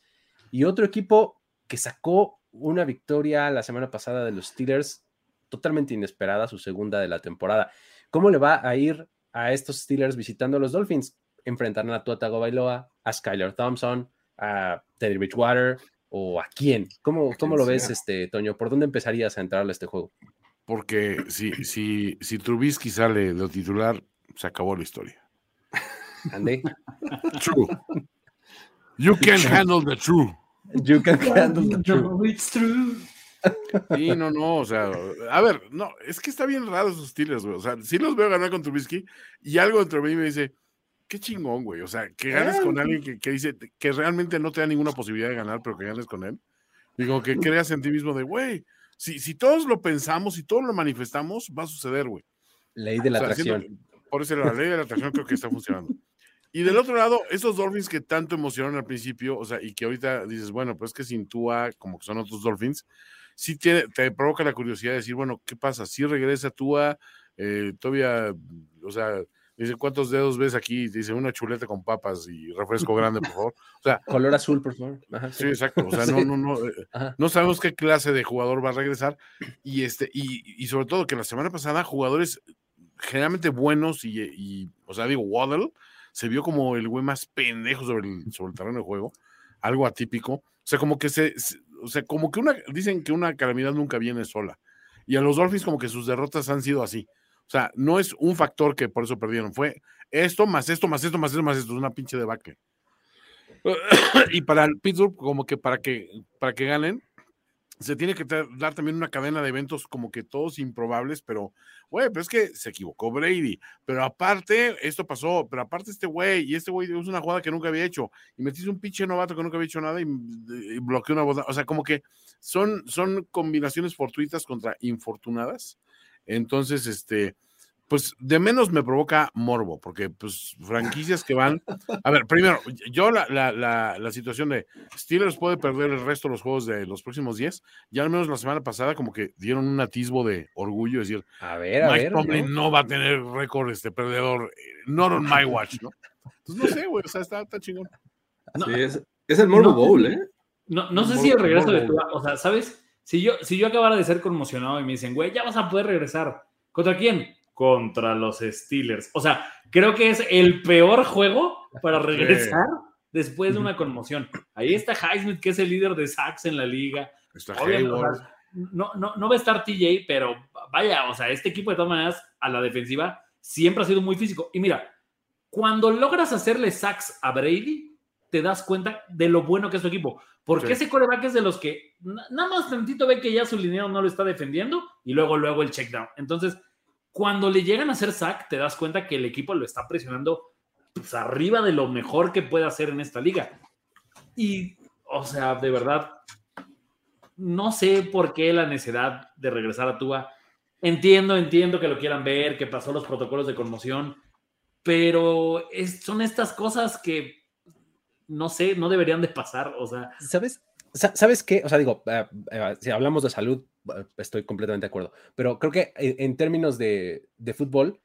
Speaker 1: y otro equipo que sacó una victoria la semana pasada de los Steelers totalmente inesperada, su segunda de la temporada. ¿Cómo le va a ir a estos Steelers visitando a los Dolphins? Enfrentarán a Tua Tagovailoa, a Skylar Thompson, a Teddy Bridgewater o a quién? ¿Cómo, cómo lo ves, este, Toño? ¿Por dónde empezarías a entrarle a este juego?
Speaker 4: Porque si, si, si Trubisky sale de titular, se acabó la historia.
Speaker 1: Andy.
Speaker 4: True. You can handle the true.
Speaker 1: You can handle the true.
Speaker 5: It's true.
Speaker 4: Sí, no, no, o sea, a ver, no, es que está bien raro esos Steelers, güey. O sea, sí los veo ganar con Trubisky y algo dentro de mí me dice, qué chingón, güey. O sea, que ganes con alguien que, que, dice que realmente no te da ninguna posibilidad de ganar, pero que ganes con él. Digo, que creas en ti mismo de, güey, si, si todos lo pensamos, si todos lo manifestamos, va a suceder, güey.
Speaker 1: Ley de la
Speaker 4: O sea,
Speaker 1: atracción.
Speaker 4: siento- por eso la ley de la atracción creo que está funcionando. Y del otro lado, esos Dolphins que tanto emocionaron al principio, o sea, y que ahorita dices, bueno, pues que sin Tua, como que son otros Dolphins, sí tiene, te provoca la curiosidad de decir, bueno, ¿qué pasa? Si regresa Tua, eh, todavía, o sea, dice, ¿cuántos dedos ves aquí? Dice, una chuleta con papas y refresco grande, por favor. O sea,
Speaker 1: Color azul, por favor. Ajá,
Speaker 4: Sí, exacto. O sea, no, no, no. eh,
Speaker 1: Ajá.
Speaker 4: No sabemos qué clase de jugador va a regresar. Y este, y, y sobre todo que la semana pasada, jugadores generalmente buenos y, y, o sea, digo, Waddle se vio como el güey más pendejo sobre el, sobre el terreno de juego, algo atípico. O sea, como que se, se- o sea, como que una, dicen que una calamidad nunca viene sola. Y a los Dolphins como que sus derrotas han sido así. O sea, no es un factor que por eso perdieron, fue esto, más esto, más esto, más esto, más esto, es una pinche debacle. y para el Pittsburgh, como que para que, para que ganen, se tiene que dar también una cadena de eventos como que todos improbables, pero, güey, pero es que se equivocó Brady, pero aparte esto pasó, pero aparte este güey, y este güey es una jugada que nunca había hecho, y metiste un pinche novato que nunca había hecho nada y, y bloqueó una boda, o sea, como que son, son combinaciones fortuitas contra infortunadas, entonces, este, pues de menos me provoca morbo, porque pues franquicias que van. A ver, primero, yo la, la, la, la, situación de Steelers puede perder el resto de los juegos de los próximos 10, ya al menos la semana pasada como que dieron un atisbo de orgullo, es decir,
Speaker 1: a ver, a
Speaker 4: Mike
Speaker 1: ver,
Speaker 4: ¿no? va a tener récord este perdedor, not on my watch, ¿no? Entonces no sé, güey, o sea, está, está chingón.
Speaker 3: No, sí, es, es, el Morbo
Speaker 5: no,
Speaker 3: Bowl, ¿eh?
Speaker 5: No, no sé si el regreso de Tua, o sea, ¿sabes? Si yo, si yo acabara de ser conmocionado y me dicen, güey, ya vas a poder regresar. ¿Contra quién? contra los Steelers. O sea, creo que es el peor juego para regresar después de una conmoción. Ahí está Highsmith, que es el líder de sacks en la liga.
Speaker 4: Está
Speaker 5: no, no, no va a estar TJ, pero vaya, o sea, este equipo de todas maneras a la defensiva siempre ha sido muy físico. Y mira, cuando logras hacerle sacks a Brady, te das cuenta de lo bueno que es su equipo. Porque sí. ese coreback es de los que nada más tantito ve que ya su línea no lo está defendiendo y luego, luego el check down. Entonces, cuando le llegan a hacer sack, te das cuenta que el equipo lo está presionando pues, arriba de lo mejor que puede hacer en esta liga. Y, o sea, de verdad, no sé por qué la necesidad de regresar a Tua. Entiendo, entiendo que lo quieran ver, que pasó los protocolos de conmoción, pero es, son estas cosas que no sé, no deberían de pasar. O sea,
Speaker 1: ¿sabes? ¿Sabes qué? O sea, digo, uh, uh, si hablamos de salud, estoy completamente de acuerdo. Pero creo que en términos de, de fútbol,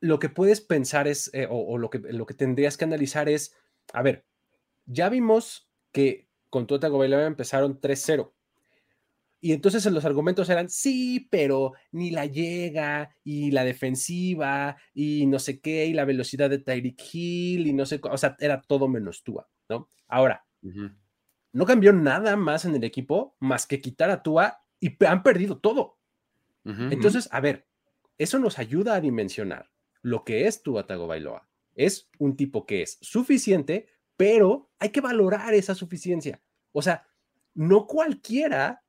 Speaker 1: lo que puedes pensar es, eh, o, lo, que, lo que tendrías que analizar es, a ver, ya vimos que con Tota Tagovailoa empezaron 3-0. Y entonces los argumentos eran, sí, pero ni la llega, y la defensiva, y no sé qué, y la velocidad de Tyreek Hill, y no sé, o sea, era todo menos Tua, ¿no? Ahora, uh -huh no cambió nada más en el equipo más que quitar a Tua y han perdido todo. Uh -huh, Entonces, a ver, eso nos ayuda a dimensionar lo que es Tua Tagovailoa. Es un tipo que es suficiente, pero hay que valorar esa suficiencia. O sea, no cualquiera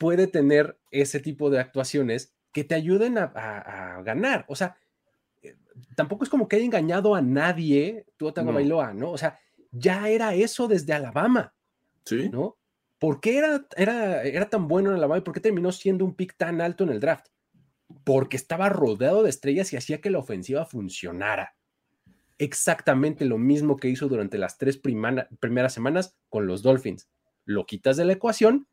Speaker 1: puede tener ese tipo de actuaciones que te ayuden a, a, a ganar. O sea, eh, tampoco es como que haya engañado a nadie Tua Tagovailoa, no. ¿no? O sea, ya era eso desde Alabama.
Speaker 3: Sí.
Speaker 1: ¿No? ¿Por qué era, era, era tan bueno en Alabama y por qué terminó siendo un pick tan alto en el draft? Porque estaba rodeado de estrellas y hacía que la ofensiva funcionara. Exactamente lo mismo que hizo durante las tres primana, primeras semanas con los Dolphins. Lo quitas de la ecuación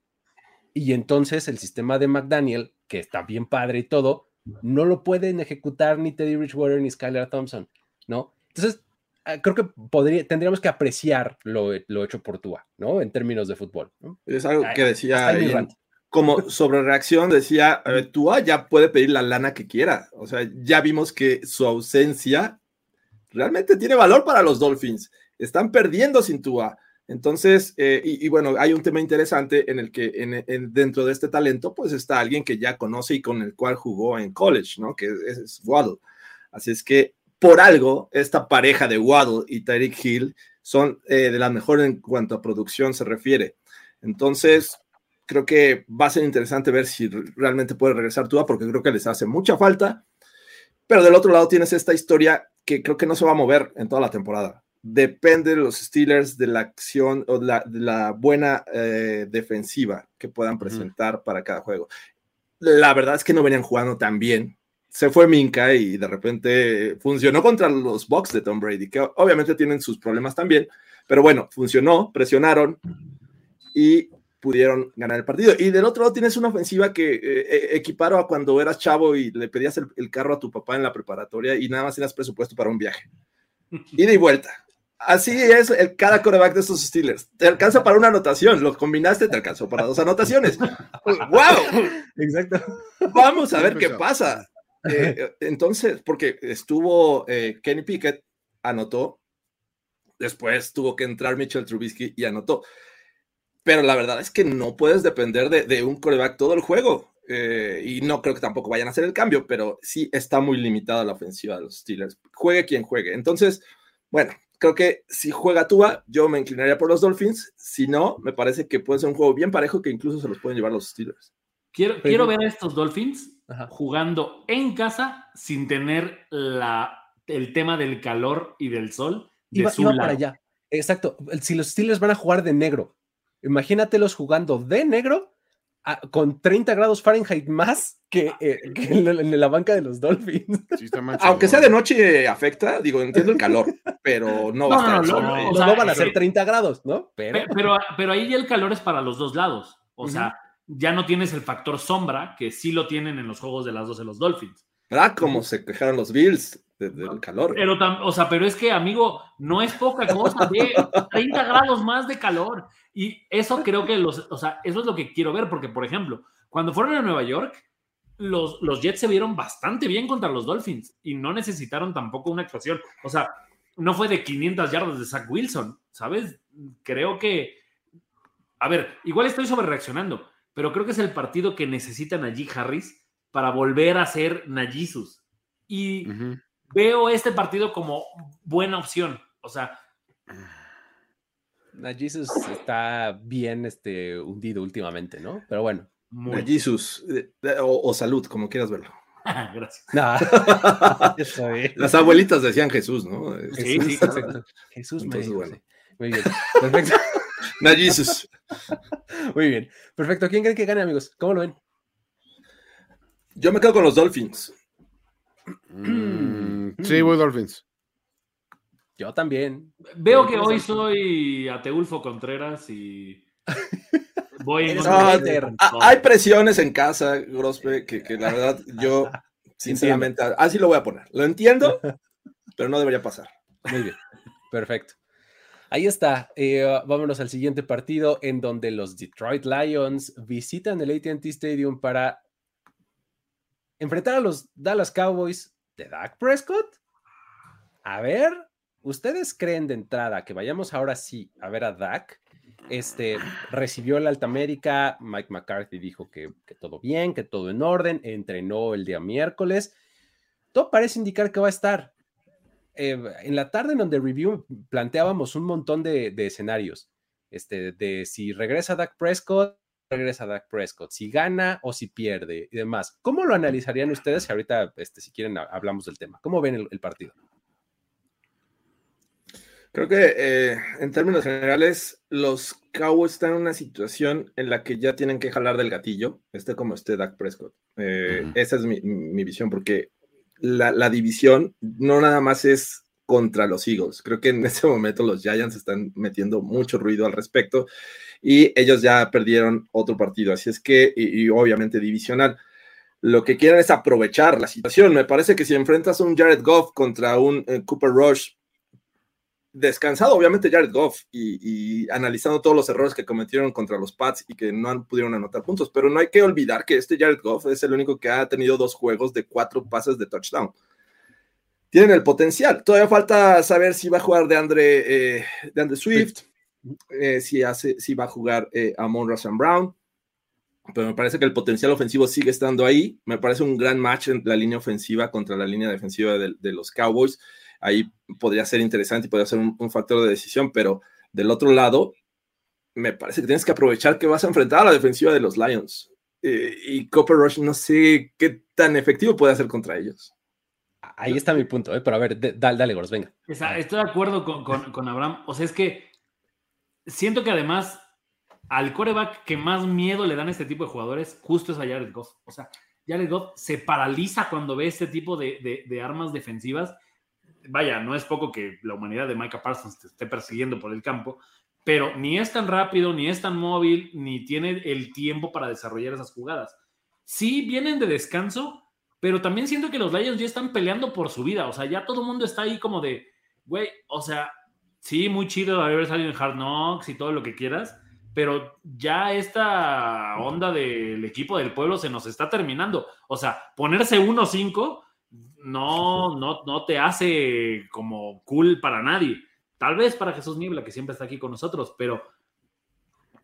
Speaker 1: y entonces el sistema de McDaniel, que está bien padre y todo, no lo pueden ejecutar ni Teddy Bridgewater ni Skylar Thompson, ¿no? Entonces, Ah, creo que podría, tendríamos que apreciar lo, lo, hecho por Tua, ¿no? En términos de fútbol. ¿no?
Speaker 3: Es algo que decía, como sobre reacción, decía, Tua ya puede pedir la lana que quiera. O sea, ya vimos que su ausencia realmente tiene valor para los Dolphins. Están perdiendo sin Tua. Entonces, eh, y, bueno, hay un tema interesante en el que en, en, dentro de este talento, pues está alguien que ya conoce y con el cual jugó en college, ¿no? Que es, es Waddle. Así es que por algo, esta pareja de Waddle y Tyreek Hill son eh, de las mejores en cuanto a producción se refiere. Entonces, creo que va a ser interesante ver si realmente puede regresar Tua, porque creo que les hace mucha falta. Pero del otro lado tienes esta historia que creo que no se va a mover en toda la temporada. Depende de los Steelers, de la acción o de la, de la buena eh, defensiva que puedan presentar uh -huh. para cada juego. La verdad es que no venían jugando tan bien se fue Minka y de repente funcionó contra los Bucks de Tom Brady, que obviamente tienen sus problemas también, pero bueno, funcionó, presionaron y pudieron ganar el partido. Y del otro lado tienes una ofensiva que eh, equiparo a cuando eras chavo y le pedías el, el, carro a tu papá en la preparatoria y nada más tenías presupuesto para un viaje. Ida y vuelta. Así es el, cada coreback de estos Steelers. Te alcanza para una anotación, lo combinaste, te alcanzó para dos anotaciones. ¡Wow!
Speaker 1: Exacto.
Speaker 3: Vamos a ver qué pasa. Eh, entonces, porque estuvo eh, Kenny Pickett, anotó, después tuvo que entrar Mitchell Trubisky y anotó. Pero la verdad es que no puedes depender de, de un coreback todo el juego. Eh, y no creo que tampoco vayan a hacer el cambio, pero sí está muy limitada la ofensiva de los Steelers. Juegue quien juegue. Entonces, bueno, creo que si juega Tua, yo me inclinaría por los Dolphins. Si no, me parece que puede ser un juego bien parejo que incluso se los pueden llevar los Steelers.
Speaker 5: Quiero, pero, quiero ver a estos Dolphins Ajá. jugando en casa sin tener la, el tema del calor y del sol. De
Speaker 1: iba,
Speaker 5: su
Speaker 1: iba
Speaker 5: lado.
Speaker 1: para allá. Exacto. Si los Steelers van a jugar de negro, imagínatelos jugando de negro con 30 grados Fahrenheit más que, eh, en, la, banca de los Dolphins.
Speaker 3: Aunque sea de noche afecta, digo, entiendo el calor, pero no va a estar.
Speaker 1: No, no, van a ser 30 grados, ¿no?
Speaker 5: Pero... pero... Pero, ahí el calor es para los dos lados. O sea, ya no tienes el factor sombra, que sí lo tienen en los juegos de las dos de los Dolphins.
Speaker 3: ¿Verdad? Como se quejaron los Bills del calor.
Speaker 5: Pero, o sea, pero es que, amigo, no es poca cosa, de 30 grados más de calor. Y eso creo que los, o sea, eso es lo que quiero ver, porque, por ejemplo, cuando fueron a Nueva York, los, los Jets se vieron bastante bien contra los Dolphins y no necesitaron tampoco una actuación. O sea, no fue de 500 yardas de Zach Wilson, ¿sabes? Creo que, a ver, igual estoy sobre reaccionando, pero creo que es el partido que necesitan allí Harris para volver a ser Najisus. Y veo este partido como buena opción. O sea.
Speaker 1: Najisus está bien este, hundido últimamente, ¿no? Pero bueno.
Speaker 3: Najisus, eh, o, salud, como quieras verlo.
Speaker 5: Gracias.
Speaker 3: Las abuelitas decían Jesús, ¿no?
Speaker 1: Sí, sí, exacto. Jesús Entonces, bueno. Muy bien.
Speaker 3: Perfecto. Najisus.
Speaker 1: Muy bien. Perfecto. ¿Quién cree que gane, amigos? ¿Cómo lo ven?
Speaker 3: Yo me quedo con los Dolphins.
Speaker 4: Mm, sí, voy Dolphins.
Speaker 1: Yo también.
Speaker 5: Veo que hoy soy Ateulfo Contreras y voy en
Speaker 3: Hay presiones en casa, Grospe, que, la verdad yo sinceramente así lo voy a poner. Lo entiendo, pero no debería pasar.
Speaker 1: Muy bien, perfecto. Ahí está. Eh, vámonos al siguiente partido en donde los Detroit Lions visitan el ATT Stadium para enfrentar a los Dallas Cowboys de Dak Prescott. A ver, ¿ustedes creen de entrada que vayamos ahora sí a ver a Dak? Este recibió el Altamérica, Mike McCarthy dijo que, todo bien, que todo en orden, entrenó el día miércoles. Todo parece indicar que va a estar. Eh, en la tarde en donde review planteábamos un montón de, de escenarios, este, de si regresa Dak Prescott, regresa Dak Prescott, si gana o si pierde y demás. ¿Cómo lo analizarían ustedes? Ahorita, este, si quieren, hablamos del tema. ¿Cómo ven el, partido?
Speaker 3: Creo que eh, en términos generales, los Cowboys están en una situación en la que ya tienen que jalar del gatillo, esté como esté Dak Prescott. Eh, esa es mi, visión, porque la, la, división no nada más es contra los Eagles. Creo que en este momento los Giants están metiendo mucho ruido al respecto y ellos ya perdieron otro partido, así es que, y, obviamente divisional. Lo que quieren es aprovechar la situación. Me parece que si enfrentas a un Jared Goff contra un eh, Cooper Rush descansado, obviamente Jared Goff, y, analizando todos los errores que cometieron contra los Pats y que no pudieron anotar puntos, pero no hay que olvidar que este Jared Goff es el único que ha tenido dos juegos de cuatro pases de touchdown. Tienen el potencial. Todavía falta saber si va a jugar de Andre, eh, de Andre Swift, eh, si, hace, si va a jugar eh, a Monroe Brown, pero me parece que el potencial ofensivo sigue estando ahí. Me parece un gran match en la línea ofensiva contra la línea defensiva de, los Cowboys. Ahí podría ser interesante y podría ser un, factor de decisión, pero del otro lado, me parece que tienes que aprovechar que vas a enfrentar a la defensiva de los Lions. Eh, y Copper Rush no sé qué tan efectivo puede hacer contra ellos.
Speaker 1: Ahí está mi punto, pero a ver, dale, dale Gors, venga.
Speaker 5: Estoy de acuerdo con, con, con Abraham. O sea, es que siento que además al coreback que más miedo le dan a este tipo de jugadores justo es a Jared Goff. O sea, Jared Goff se paraliza cuando ve este tipo de, armas defensivas. Vaya, no es poco que la humanidad de Micah Parsons te esté persiguiendo por el campo, pero ni es tan rápido, ni es tan móvil, ni tiene el tiempo para desarrollar esas jugadas. Sí vienen de descanso, pero también siento que los Lions ya están peleando por su vida. O sea, ya todo el mundo está ahí como de, güey, o sea, sí, muy chido haber salido en Hard Knocks y todo lo que quieras, pero ya esta onda del equipo del pueblo se nos está terminando. O sea, ponerse 1-5 no, no, no te hace como cool para nadie. Tal vez para Jesús Niebla, que siempre está aquí con nosotros, pero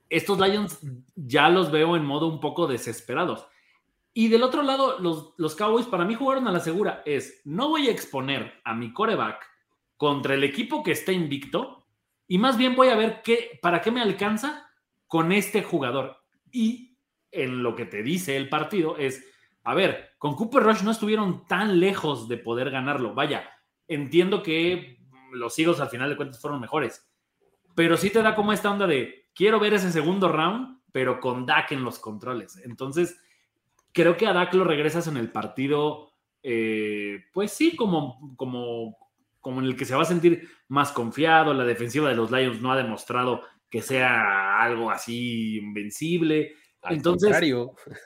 Speaker 5: estos Lions ya los veo en modo un poco desesperados. Y del otro lado, los, los Cowboys para mí jugaron a la segura. Es, no voy a exponer a mi coreback contra el equipo que está invicto y más bien voy a ver qué, para qué me alcanza con este jugador. Y en lo que te dice el partido es, a ver, con Cooper Rush no estuvieron tan lejos de poder ganarlo. Vaya, entiendo que los Eagles al final de cuentas fueron mejores, pero sí te da como esta onda de, quiero ver ese segundo round pero con Dak en los controles. Entonces, creo que a Dak lo regresas en el partido, eh, pues sí, como, como, como en el que se va a sentir más confiado. La defensiva de los Lions no ha demostrado que sea algo así invencible. Entonces,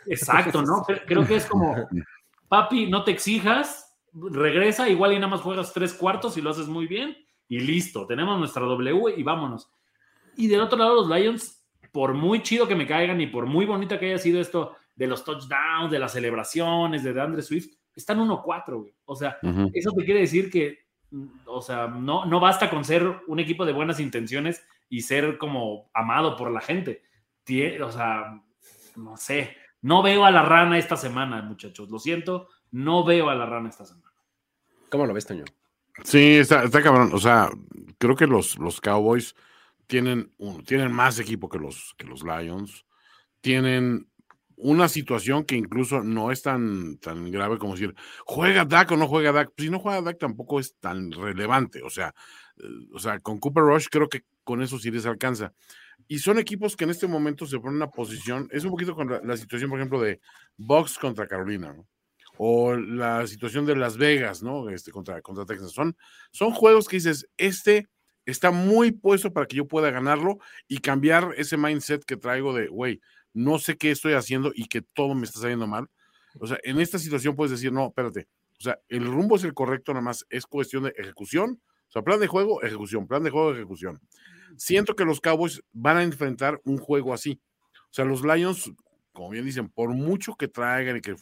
Speaker 5: exacto, ¿no? Creo que es como, papi, no te exijas, regresa, igual y nada más juegas tres cuartos y lo haces muy bien y listo, tenemos nuestra W y vámonos. Y del otro lado, los Lions, por muy chido que me caigan y por muy bonita que haya sido esto de los touchdowns, de las celebraciones, de Andre Swift, están 1-4, O sea, eso te quiere decir que, mm, o sea, no, no basta con ser un equipo de buenas intenciones y ser como amado por la gente. o sea, no sé, no veo a la rana esta semana, muchachos. Lo siento, no veo a la rana esta semana.
Speaker 1: ¿Cómo lo ves, Toño?
Speaker 4: Sí, está, está cabrón. O sea, creo que los, los Cowboys tienen, tienen más equipo que los, que los Lions. Tienen una situación que incluso no es tan, tan grave como decir, ¿juega Dak o no juega Dak? Pues si no juega Dak tampoco es tan relevante. O sea, eh, o sea, con Cooper Rush creo que con eso sí les alcanza. Y son equipos que en este momento se ponen en una posición, es un poquito con la, situación, por ejemplo, de Bucks contra Carolina, o la situación de Las Vegas, ¿no? Este, contra, contra Texas. Son, son juegos que dices, este está muy puesto para que yo pueda ganarlo y cambiar ese mindset que traigo de, güey, no sé qué estoy haciendo y que todo me está saliendo mal. O sea, en esta situación puedes decir, no, espérate, o sea, el rumbo es el correcto, nada más es cuestión de ejecución. O sea, plan de juego, ejecución, plan de juego, ejecución. Siento que los Cowboys van a enfrentar un juego así. O sea, los Lions, como bien dicen, por mucho que traigan y que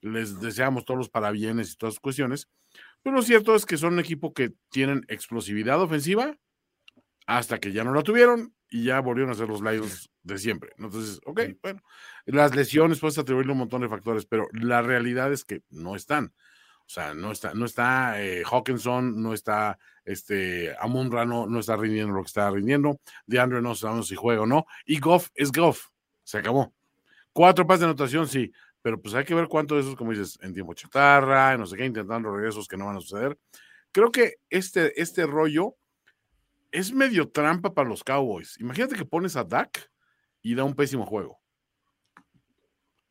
Speaker 4: les deseamos todos los parabienes y todas las cuestiones, pero lo cierto es que son un equipo que tienen explosividad ofensiva hasta que ya no la tuvieron y ya volvieron a ser los Lions de siempre. Entonces, ok, bueno, las lesiones puedes atribuirle un montón de factores, pero la realidad es que no están. O sea, no está, no está eh, Hawkinson, no está este Amon Rano, no está rindiendo lo que está rindiendo. DeAndre no sabemos si juega o no. Y Goff es Goff. Se acabó. Cuatro pases de anotación, sí. Pero pues hay que ver cuánto de esos, como dices, en tiempo chatarra, no sé qué, intentando regresos que no van a suceder. Creo que este, este rollo es medio trampa para los Cowboys. Imagínate que pones a Dak y da un pésimo juego.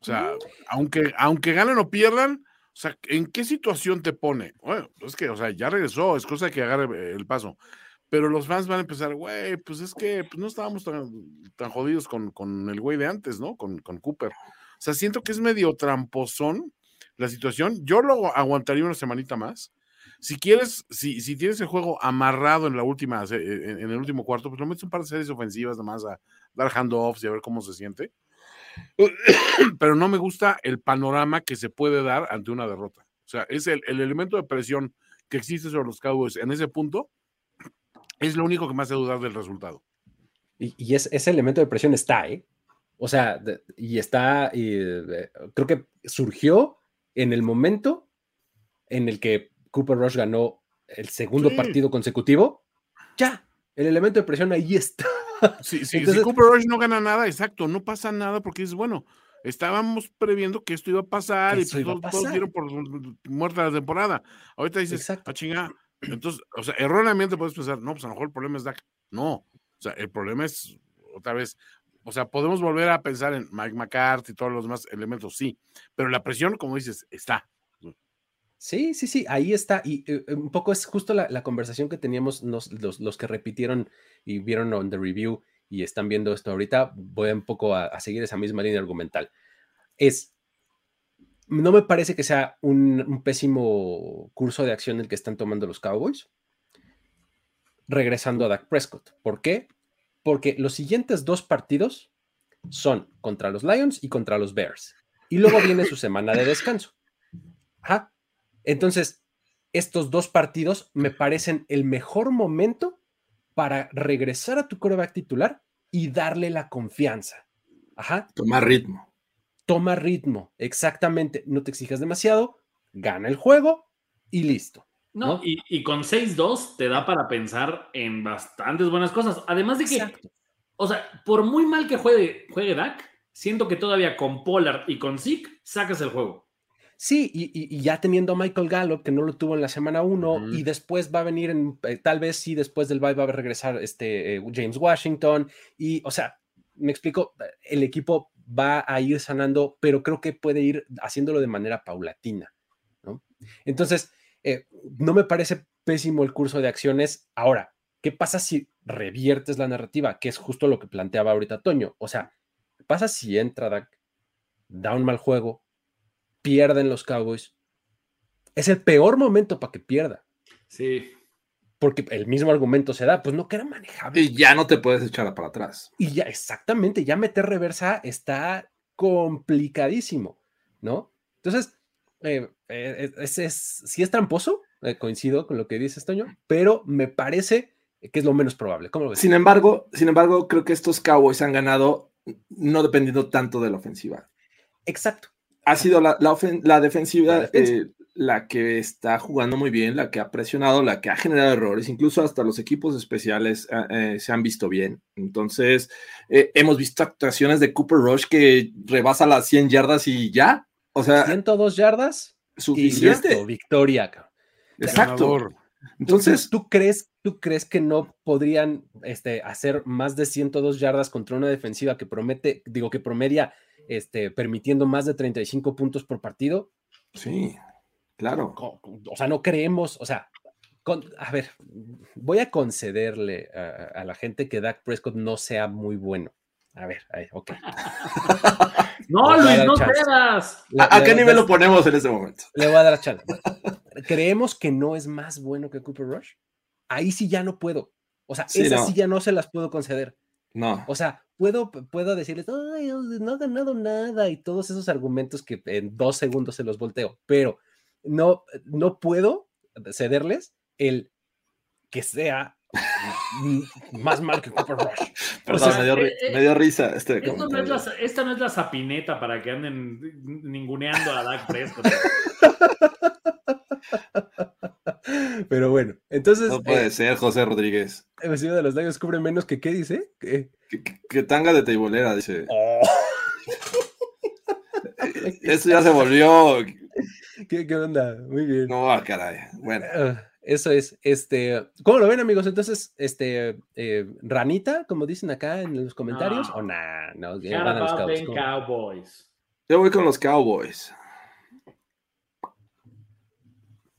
Speaker 4: O sea, aunque, aunque ganen o pierdan, o sea, ¿en qué situación te pone? Bueno, es que, o sea, ya regresó, es cosa que agarre el paso. Pero los fans van a empezar, güey, pues es que pues no estábamos tan, tan jodidos con, con, el güey de antes, ¿no? Con, con Cooper. O sea, siento que es medio tramposón la situación. Yo lo aguantaría una semanita más. Si quieres, si, si tienes el juego amarrado en la última, en, el último cuarto, pues lo metes un par de series ofensivas nomás a dar handoffs y a ver cómo se siente. pero no me gusta el panorama que se puede dar ante una derrota. O sea, es el, elemento de presión que existe sobre los Cowboys en ese punto, es lo único que me hace dudar del resultado.
Speaker 1: Y, ese elemento de presión está, ¿eh? O sea, y está, y, creo que surgió en el momento en el que Cooper Rush ganó el segundo partido consecutivo. Ya, el elemento de presión ahí está.
Speaker 4: Si Cooper Rush no gana nada, exacto, no pasa nada porque es bueno. Estábamos previendo que esto iba a pasar y pues todos, dieron por muerta la temporada. Ahorita dices, a ah, chinga. Entonces, o sea, erróneamente puedes pensar, no, pues a lo mejor el problema es Dak. No, o sea, el problema es otra vez, o sea, podemos volver a pensar en Mike McCarthy y todos los demás elementos, sí, pero la presión, como dices, está.
Speaker 1: Sí, sí, sí, ahí está. Y eh, un poco es justo la, conversación que teníamos los, los, que repitieron y vieron on the review y están viendo esto ahorita. Voy un poco a, seguir esa misma línea argumental. Es, no me parece que sea un, pésimo curso de acción el que están tomando los Cowboys. Regresando a Dak Prescott. ¿Por qué? Porque los siguientes dos partidos son contra los Lions y contra los Bears. Y luego viene su semana de descanso. Ajá. Entonces, estos dos partidos me parecen el mejor momento para regresar a tu coreback titular y darle la confianza. Ajá.
Speaker 3: Toma ritmo.
Speaker 1: Toma ritmo, exactamente. No te exijas demasiado, gana el juego y listo.
Speaker 5: No, Y, con 6-2 te da para pensar en bastantes buenas cosas. Además de que, o sea, por muy mal que juegue, juegue Dak, siento que todavía con Pollard y con Zeke sacas el juego.
Speaker 1: Sí, y, ya teniendo a Michael Gallup, que no lo tuvo en la semana 1, y después va a venir, en, eh, tal vez sí, después del bye va a regresar este, eh, James Washington, y, o sea, me explico, el equipo va a ir sanando, pero creo que puede ir haciéndolo de manera paulatina, ¿no? Entonces, eh, no me parece pésimo el curso de acciones. Ahora, ¿qué pasa si reviertes la narrativa? Que es justo lo que planteaba ahorita Toño. O sea, ¿qué pasa si entra Dak, da un mal juego, pierden los Cowboys? Es el peor momento para que pierda.
Speaker 5: Sí.
Speaker 1: Porque el mismo argumento se da, pues no queda manejable.
Speaker 3: Y ya no te puedes echar para atrás.
Speaker 1: Y ya, exactamente, ya meter reversa está complicadísimo, ¿no? Entonces, eh, eh, es, es, sí es tramposo, eh, coincido con lo que dice Toño, pero me parece que es lo menos probable. ¿Cómo lo ves?
Speaker 3: Sin embargo, sin embargo, creo que estos Cowboys han ganado no dependiendo tanto de la ofensiva.
Speaker 1: Exacto.
Speaker 3: Ha sido la, la, la defensiva la, eh, la, que está jugando muy bien, la que ha presionado, la que ha generado errores, incluso hasta los equipos especiales eh, se han visto bien. Entonces, eh, hemos visto actuaciones de Cooper Rush que rebasa las 100 yardas y ya. O sea,
Speaker 1: 102 yardas.
Speaker 3: Suficiente.
Speaker 1: Y listo, victoria.
Speaker 3: Exacto. Entonces,
Speaker 1: ¿tú crees, ¿tú crees que no podrían este, hacer más de 102 yardas contra una defensiva que promete, digo, que promedia, este, permitiendo más de 35 puntos por partido?
Speaker 3: Sí, claro.
Speaker 1: O sea, no creemos, o sea, con, a ver, voy a concederle a, a, la gente que Dak Prescott no sea muy bueno. A ver, ahí, ok.
Speaker 5: no, Luis, no cedas.
Speaker 3: ¿A, ¿A qué nivel lo ponemos en ese momento?
Speaker 1: Le voy a dar a chance. ¿Creemos que no es más bueno que Cooper Rush? Ahí sí ya no puedo. O sea, sí, esas no. sí ya no se las puedo conceder.
Speaker 3: No.
Speaker 1: O sea, puedo, puedo decirles, Ay, no ha ganado nada y todos esos argumentos que en dos segundos se los volteo, pero no, no puedo cederles el que sea más mal que Cooper Rush.
Speaker 3: Perdón, o sea, me, dio, eh, eh, me, dio, risa este
Speaker 5: no es la, esta no es la sapineta para que anden ninguneando a Dak Prescott.
Speaker 1: Pero bueno, entonces.
Speaker 3: No puede eh, ser, José Rodríguez.
Speaker 1: El vecino de los Lions cubre menos que qué dice? ¿Qué?
Speaker 3: Que, que, que tanga de teibolera, dice. Oh. Eso ya se volvió.
Speaker 1: ¿Qué, ¿Qué, onda? Muy bien.
Speaker 3: No, caray. Bueno.
Speaker 1: Uh, eso es, este, ¿cómo lo ven amigos? Entonces, este, eh, ranita, como dicen acá en los comentarios,
Speaker 5: no.
Speaker 1: o nah, no,
Speaker 5: van a los Cowboys. Cowboys.
Speaker 3: Yo voy con los Cowboys.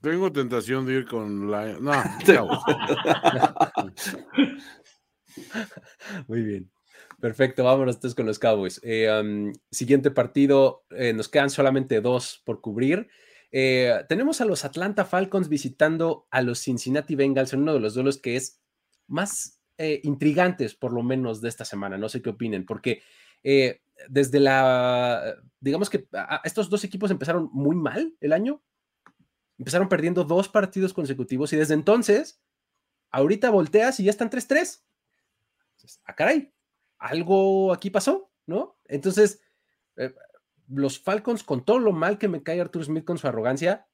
Speaker 4: Tengo tentación de ir con la. No,
Speaker 1: Muy bien. Perfecto, vámonos entonces con los Cowboys. Eh, um, siguiente partido, eh, nos quedan solamente dos por cubrir. Eh, tenemos a los Atlanta Falcons visitando a los Cincinnati Bengals en uno de los duelos que es más intrigantes, por lo menos, de esta semana. No sé qué opinen, porque desde la, digamos que estos dos equipos empezaron muy mal el año, empezaron perdiendo dos partidos consecutivos y desde entonces, ahorita volteas y ya están 3-3. Ah, caray, algo aquí pasó, ¿no? Entonces, eh, los Falcons, con todo lo mal que me cae Arthur Smith con su arrogancia,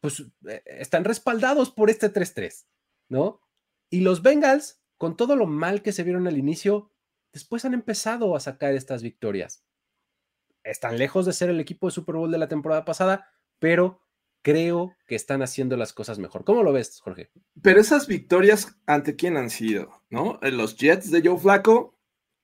Speaker 1: pues eh, están respaldados por este 3-3, ¿no? Y los Bengals, con todo lo mal que se vieron al inicio, después han empezado a sacar estas victorias. Están lejos de ser el equipo de Super Bowl de la temporada pasada, pero creo que están haciendo las cosas mejor. ¿Cómo lo ves, Jorge?
Speaker 3: Pero esas victorias, ¿ante quién han sido? ¿No? Los Jets de Joe Flaco,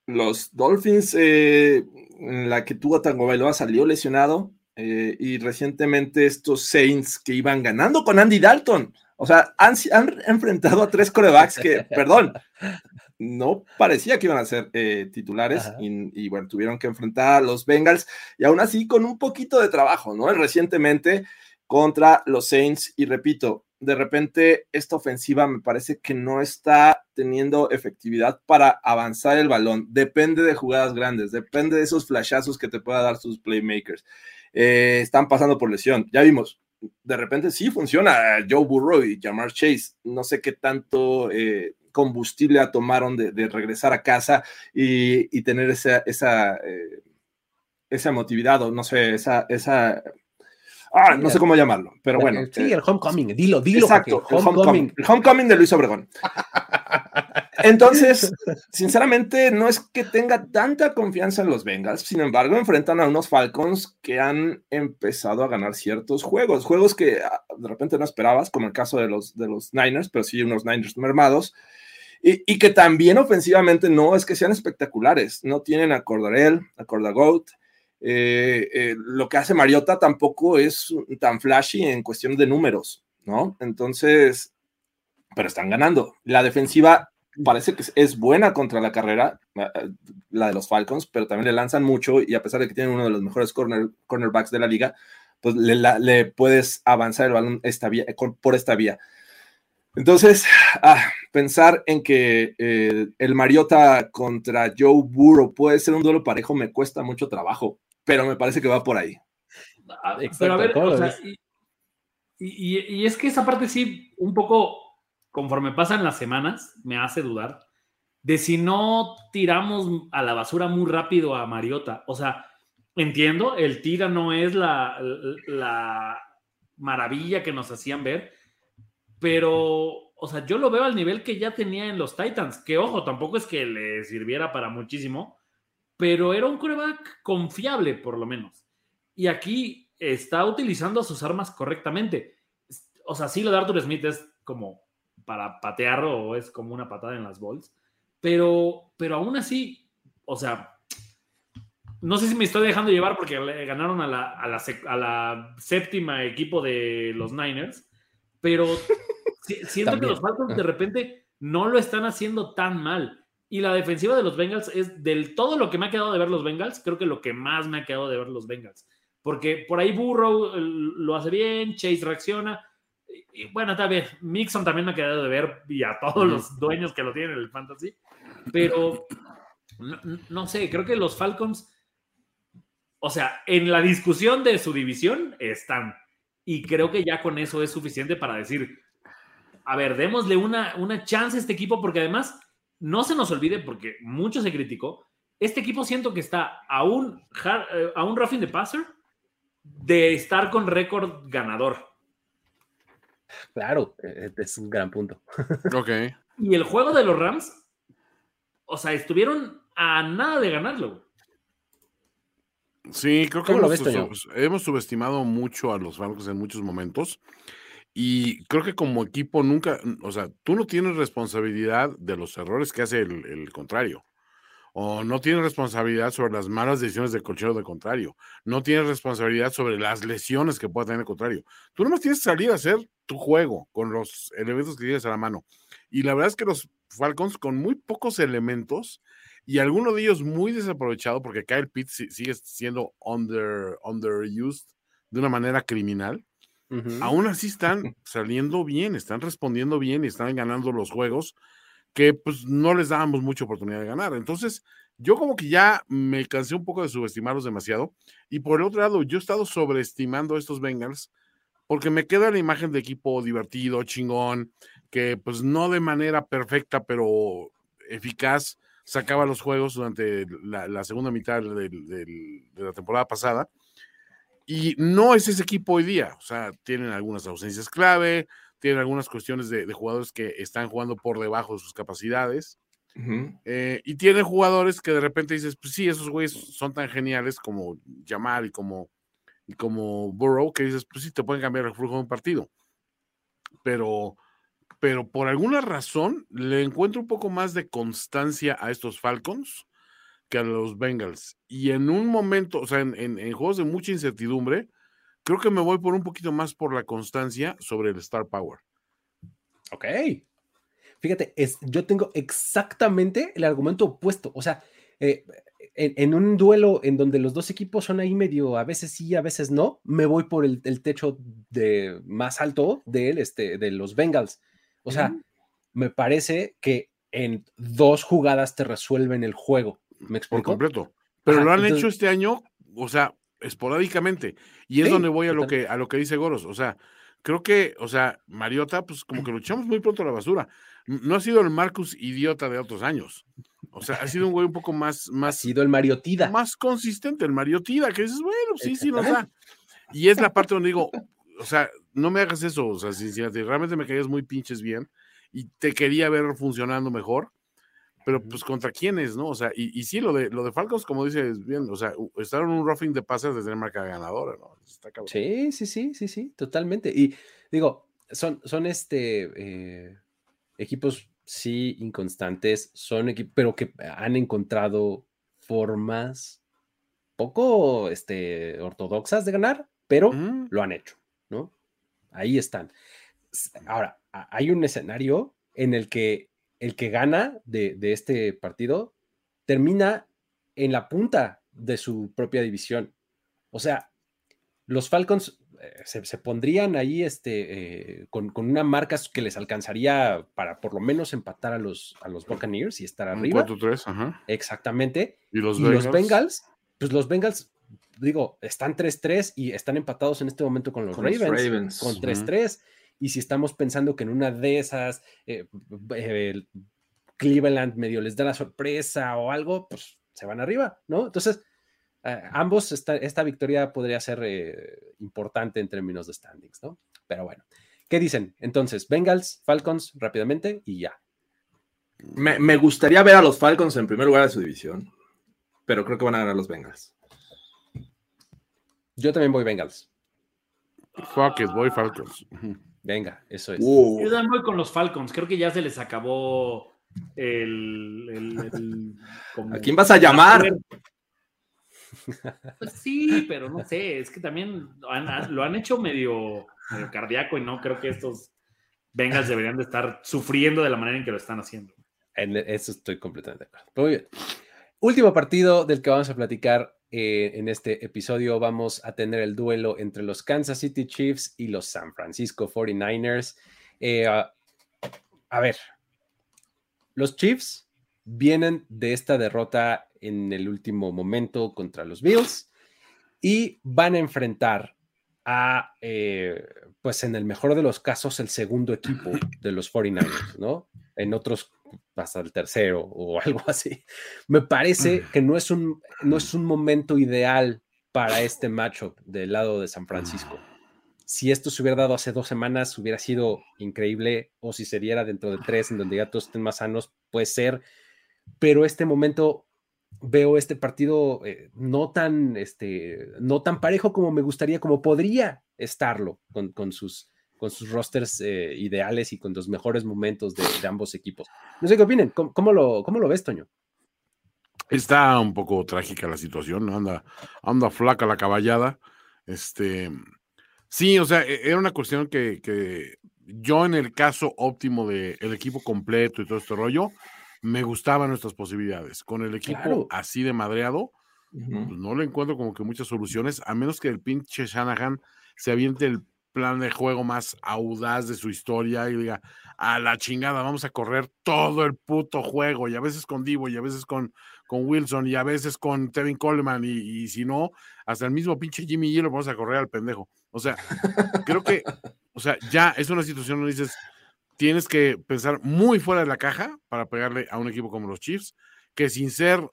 Speaker 3: los Dolphins, eh, en la que Tua Tagovailoa salió lesionado, eh, y recientemente estos Saints que iban ganando con Andy Dalton. O sea, han, han enfrentado a tres corebacks que, perdón, no parecía que iban a ser eh, titulares y, y, bueno, tuvieron que enfrentar a los Bengals y aún así con un poquito de trabajo, ¿no? Recientemente contra los Saints y repito, de repente esta ofensiva me parece que no está teniendo efectividad para avanzar el balón. Depende de jugadas grandes, depende de esos flashazos que te pueda dar sus playmakers. Eh, están pasando por lesión. Ya vimos, de repente sí funciona Joe Burrow y Jamar Chase. No sé qué tanto eh, combustible tomaron de, regresar a casa y, tener esa, esa, eh, o no sé, esa, esa Ah, no sé cómo llamarlo, pero bueno.
Speaker 1: Sí, el homecoming, dilo, dilo.
Speaker 3: Exacto, el homecoming. el homecoming de Luis Obregón. Entonces, sinceramente, no es que tenga tanta confianza en los Bengals, sin embargo, enfrentan a unos Falcons que han empezado a ganar ciertos juegos, juegos que de repente no esperabas, como el caso de los, de los Niners, pero sí unos Niners mermados. Y, que también ofensivamente no es que sean espectaculares. No tienen a Cordarel, a. Eh, eh, lo que hace Mariota tampoco es tan flashy en cuestión de números, ¿no? Entonces, pero están ganando. La defensiva parece que es buena contra la carrera, la de los Falcons, pero también le lanzan mucho y a pesar de que tienen uno de los mejores corner, cornerbacks de la liga, pues le, puedes avanzar el balón por esta vía. Entonces, ah, pensar en que eh, el Mariota contra Joe Burrow puede ser un duelo parejo me cuesta mucho trabajo, pero me parece que va por ahí.
Speaker 5: Ah, pero a ver, y, y, es que esa parte sí, un poco, conforme pasan las semanas, me hace dudar de si no tiramos a la basura muy rápido a Mariota. O sea, entiendo, el tira no es la, la maravilla que nos hacían ver, pero, o sea, yo lo veo al nivel que ya tenía en los Titans, que ojo, tampoco es que le sirviera para muchísimo, pero era un coreback confiable, por lo menos. Y aquí está utilizando sus armas correctamente. O sea, sí, lo de Arthur Smith es como para patearlo o es como una patada en las balls, pero, pero aún así, o sea, no sé si me estoy dejando llevar porque le ganaron a la, a la, a la séptima equipo de los Niners, pero siento que los Falcons de repente no lo están haciendo tan mal. Y la defensiva de los Bengals es del todo lo que me ha quedado de ver los Bengals, creo que lo que más me ha quedado de ver los Bengals. Porque por ahí Burrow lo hace bien, Chase reacciona. Y, bueno, está bien. Mixon también me ha quedado de ver y a todos los dueños que lo tienen en el fantasy. Pero no sé, creo que los Falcons, o sea, en la discusión de su división están y creo que ya con eso es suficiente para decir, a ver, démosle una, una chance a este equipo, porque además, no se nos olvide, porque mucho se criticó, este equipo siento que está a un, eh, a un roughing de passer de estar con récord ganador.
Speaker 1: Claro, e, e, es un gran punto.
Speaker 4: Ok.
Speaker 5: Y el juego de los Rams, o sea, estuvieron a nada de ganarlo.
Speaker 4: Sí, creo que hemos, subestimado mucho a los Falcons en muchos momentos. Y creo que como equipo nunca, o sea, tú no tienes responsabilidad de los errores que hace el, contrario. O no tienes responsabilidad sobre las malas decisiones del colchero del contrario. No tienes responsabilidad sobre las lesiones que pueda tener el contrario. Tú nomás tienes que salir a hacer tu juego con los elementos que tienes a la mano. Y la verdad es que los Falcons, con muy pocos elementos, y alguno de ellos muy desaprovechado porque Kyle Pitts sigue siendo under, underused de una manera criminal. Aún así están saliendo bien, están respondiendo bien y están ganando los juegos que pues no les dábamos mucha oportunidad de ganar. Entonces, yo como que ya me cansé un poco de subestimarlos demasiado. Y por el otro lado, yo he estado sobreestimando a estos Bengals porque me queda la imagen de equipo divertido, chingón, que pues no de manera perfecta, pero eficaz, sacaba los juegos durante la, segunda mitad de la temporada pasada. Y no es ese equipo hoy día. O sea, tienen algunas ausencias clave, tienen algunas cuestiones de, jugadores que están jugando por debajo de sus capacidades. Eh, y tienen jugadores que de repente dices, pues sí, esos güeyes son tan geniales como Jamal y como, y como Burrow, que dices, pues sí, te pueden cambiar el flujo de un partido. Pero pero por alguna razón le encuentro un poco más de constancia a estos Falcons que a los Bengals. Y en un momento, o sea, en, juegos de mucha incertidumbre, creo que me voy por un poquito más por la constancia sobre el Star Power.
Speaker 1: Ok. Fíjate, es, yo tengo exactamente el argumento opuesto. O sea, eh, en, un duelo en donde los dos equipos son ahí medio, a veces sí, a veces no, me voy por el, techo de más alto de, este, de los Bengals. O sea, me parece que en dos jugadas te resuelven el juego. ¿Me explico?
Speaker 4: Por completo. Pero lo han hecho este año, o sea, esporádicamente. Y es donde voy a lo, que, a lo que dice Goros. O sea, creo que, o sea, Mariota, pues como que lo echamos muy pronto a la basura. No ha sido el Marcus idiota de otros años. O sea, ha sido un güey un poco más. más
Speaker 1: ha sido el Mariotida.
Speaker 4: Más consistente, el Mariotida, que dices, bueno, sí, sí, no, o sea. Y es la parte donde digo, o sea, no me hagas eso, o sea, Cincinnati, realmente me caías muy pinches bien y te quería ver funcionando mejor, pero pues contra quiénes, ¿no? O sea, y, y, sí, lo de, lo de Falcons, como dices bien, o sea, estar en un roughing de pases de tener marca ganadora, ¿no?
Speaker 1: sí, sí, sí, sí, sí, totalmente. Y digo, son, son este eh, equipos sí, inconstantes, son equipos, pero que han encontrado formas poco este, ortodoxas de ganar, pero lo han hecho, ¿no? Ahí están. Ahora, hay un escenario en el que el que gana de, de este partido termina en la punta de su propia división. O sea, los Falcons eh, se, pondrían ahí este, eh, con, una marca que les alcanzaría para por lo menos empatar a los, a los Buccaneers y estar arriba.
Speaker 4: 4-3, ajá.
Speaker 1: Exactamente. ¿Y los, los Bengals? Pues los Bengals, digo, están 3-3 y están empatados en este momento con los Ravens, con 3-3. Y si estamos pensando que en una de esas eh, Cleveland medio les da la sorpresa o algo, pues se van arriba, ¿no? Entonces, eh, ambos, esta, victoria podría ser eh, importante en términos de standings, ¿no? Pero bueno, ¿qué dicen? Entonces, Bengals, Falcons, rápidamente y ya.
Speaker 3: Me, gustaría ver a los Falcons en primer lugar de su división, pero creo que van a ganar los Bengals.
Speaker 1: Yo también voy Bengals.
Speaker 4: Fuck it, voy Falcons.
Speaker 1: Venga, eso es.
Speaker 5: Uh. Yo también voy con los Falcons. Creo que ya se les acabó el.
Speaker 3: ¿A quién vas a llamar?
Speaker 5: Pues sí, pero no sé, es que también lo han, hecho medio, cardíaco y no creo que estos Bengals deberían de estar sufriendo de la manera en que lo están haciendo.
Speaker 1: En eso estoy completamente de acuerdo. Muy bien. Último partido del que vamos a platicar eh, en este episodio. Vamos a tener el duelo entre los Kansas City Chiefs y los San Francisco 49ers. Eh, a ver, los Chiefs vienen de esta derrota en el último momento contra los Bills y van a enfrentar a, eh, pues en el mejor de los casos, el segundo equipo de los 49ers, ¿no? En otros hasta el tercero o algo así. Me parece que no es un, no es un momento ideal para este matchup del lado de San Francisco. Si esto se hubiera dado hace dos semanas, hubiera sido increíble, o si se diera dentro de tres, en donde ya todos estén más sanos, puede ser, pero este momento veo este partido eh, no, tan, este, no tan parejo como me gustaría, como podría estarlo con, sus, con sus rosters eh, ideales y con los mejores momentos de, ambos equipos. No sé qué opinen, ¿Cómo, lo, cómo lo ves, Toño?
Speaker 4: Está un poco trágica la situación, anda, anda flaca la caballada. Este, sí, o sea, e, era una cuestión que, que yo en el caso óptimo del el equipo completo y todo este rollo, me gustaban nuestras posibilidades. Con el equipo así de madreado, pues, no le encuentro como que muchas soluciones, a menos que el pinche Shanahan se aviente el plan de juego más audaz de su historia y diga, a la chingada, vamos a correr todo el puto juego, y a veces con Divo, y a veces con, con Wilson, y a veces con Tevin Coleman, y, si no, hasta el mismo pinche Jimmy G lo vamos a correr al pendejo. O sea, creo que, o sea, ya es una situación donde dices, tienes que pensar muy fuera de la caja para pegarle a un equipo como los Chiefs, que sin ser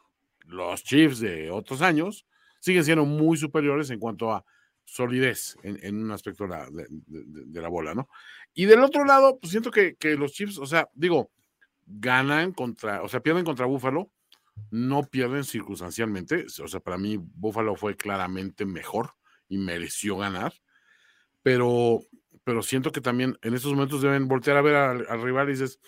Speaker 4: los Chiefs de otros años, siguen siendo muy superiores en cuanto a solidez en, un aspecto de la, bola, ¿no? Y del otro lado, pues siento que, los Chiefs, o sea, digo, ganan contra, o sea, pierden contra Buffalo, no pierden circunstancialmente, o sea, para mí Buffalo fue claramente mejor y mereció ganar, pero pero siento que también en estos momentos deben voltear a ver al, rival y dices,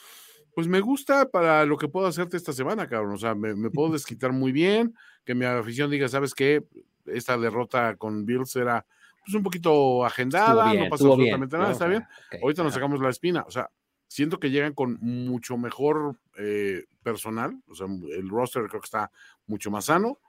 Speaker 4: pues me gusta para lo que puedo hacerte esta semana, cabrón. O sea, me, puedo desquitar muy bien, que mi afición diga, ¿sabes qué? Esta derrota con Bills era pues un poquito agendada, no pasó absolutamente nada, está bien. Ahorita nos sacamos la espina. O sea, siento que llegan con mucho mejor eh, personal, o sea, el roster creo que está mucho más sano.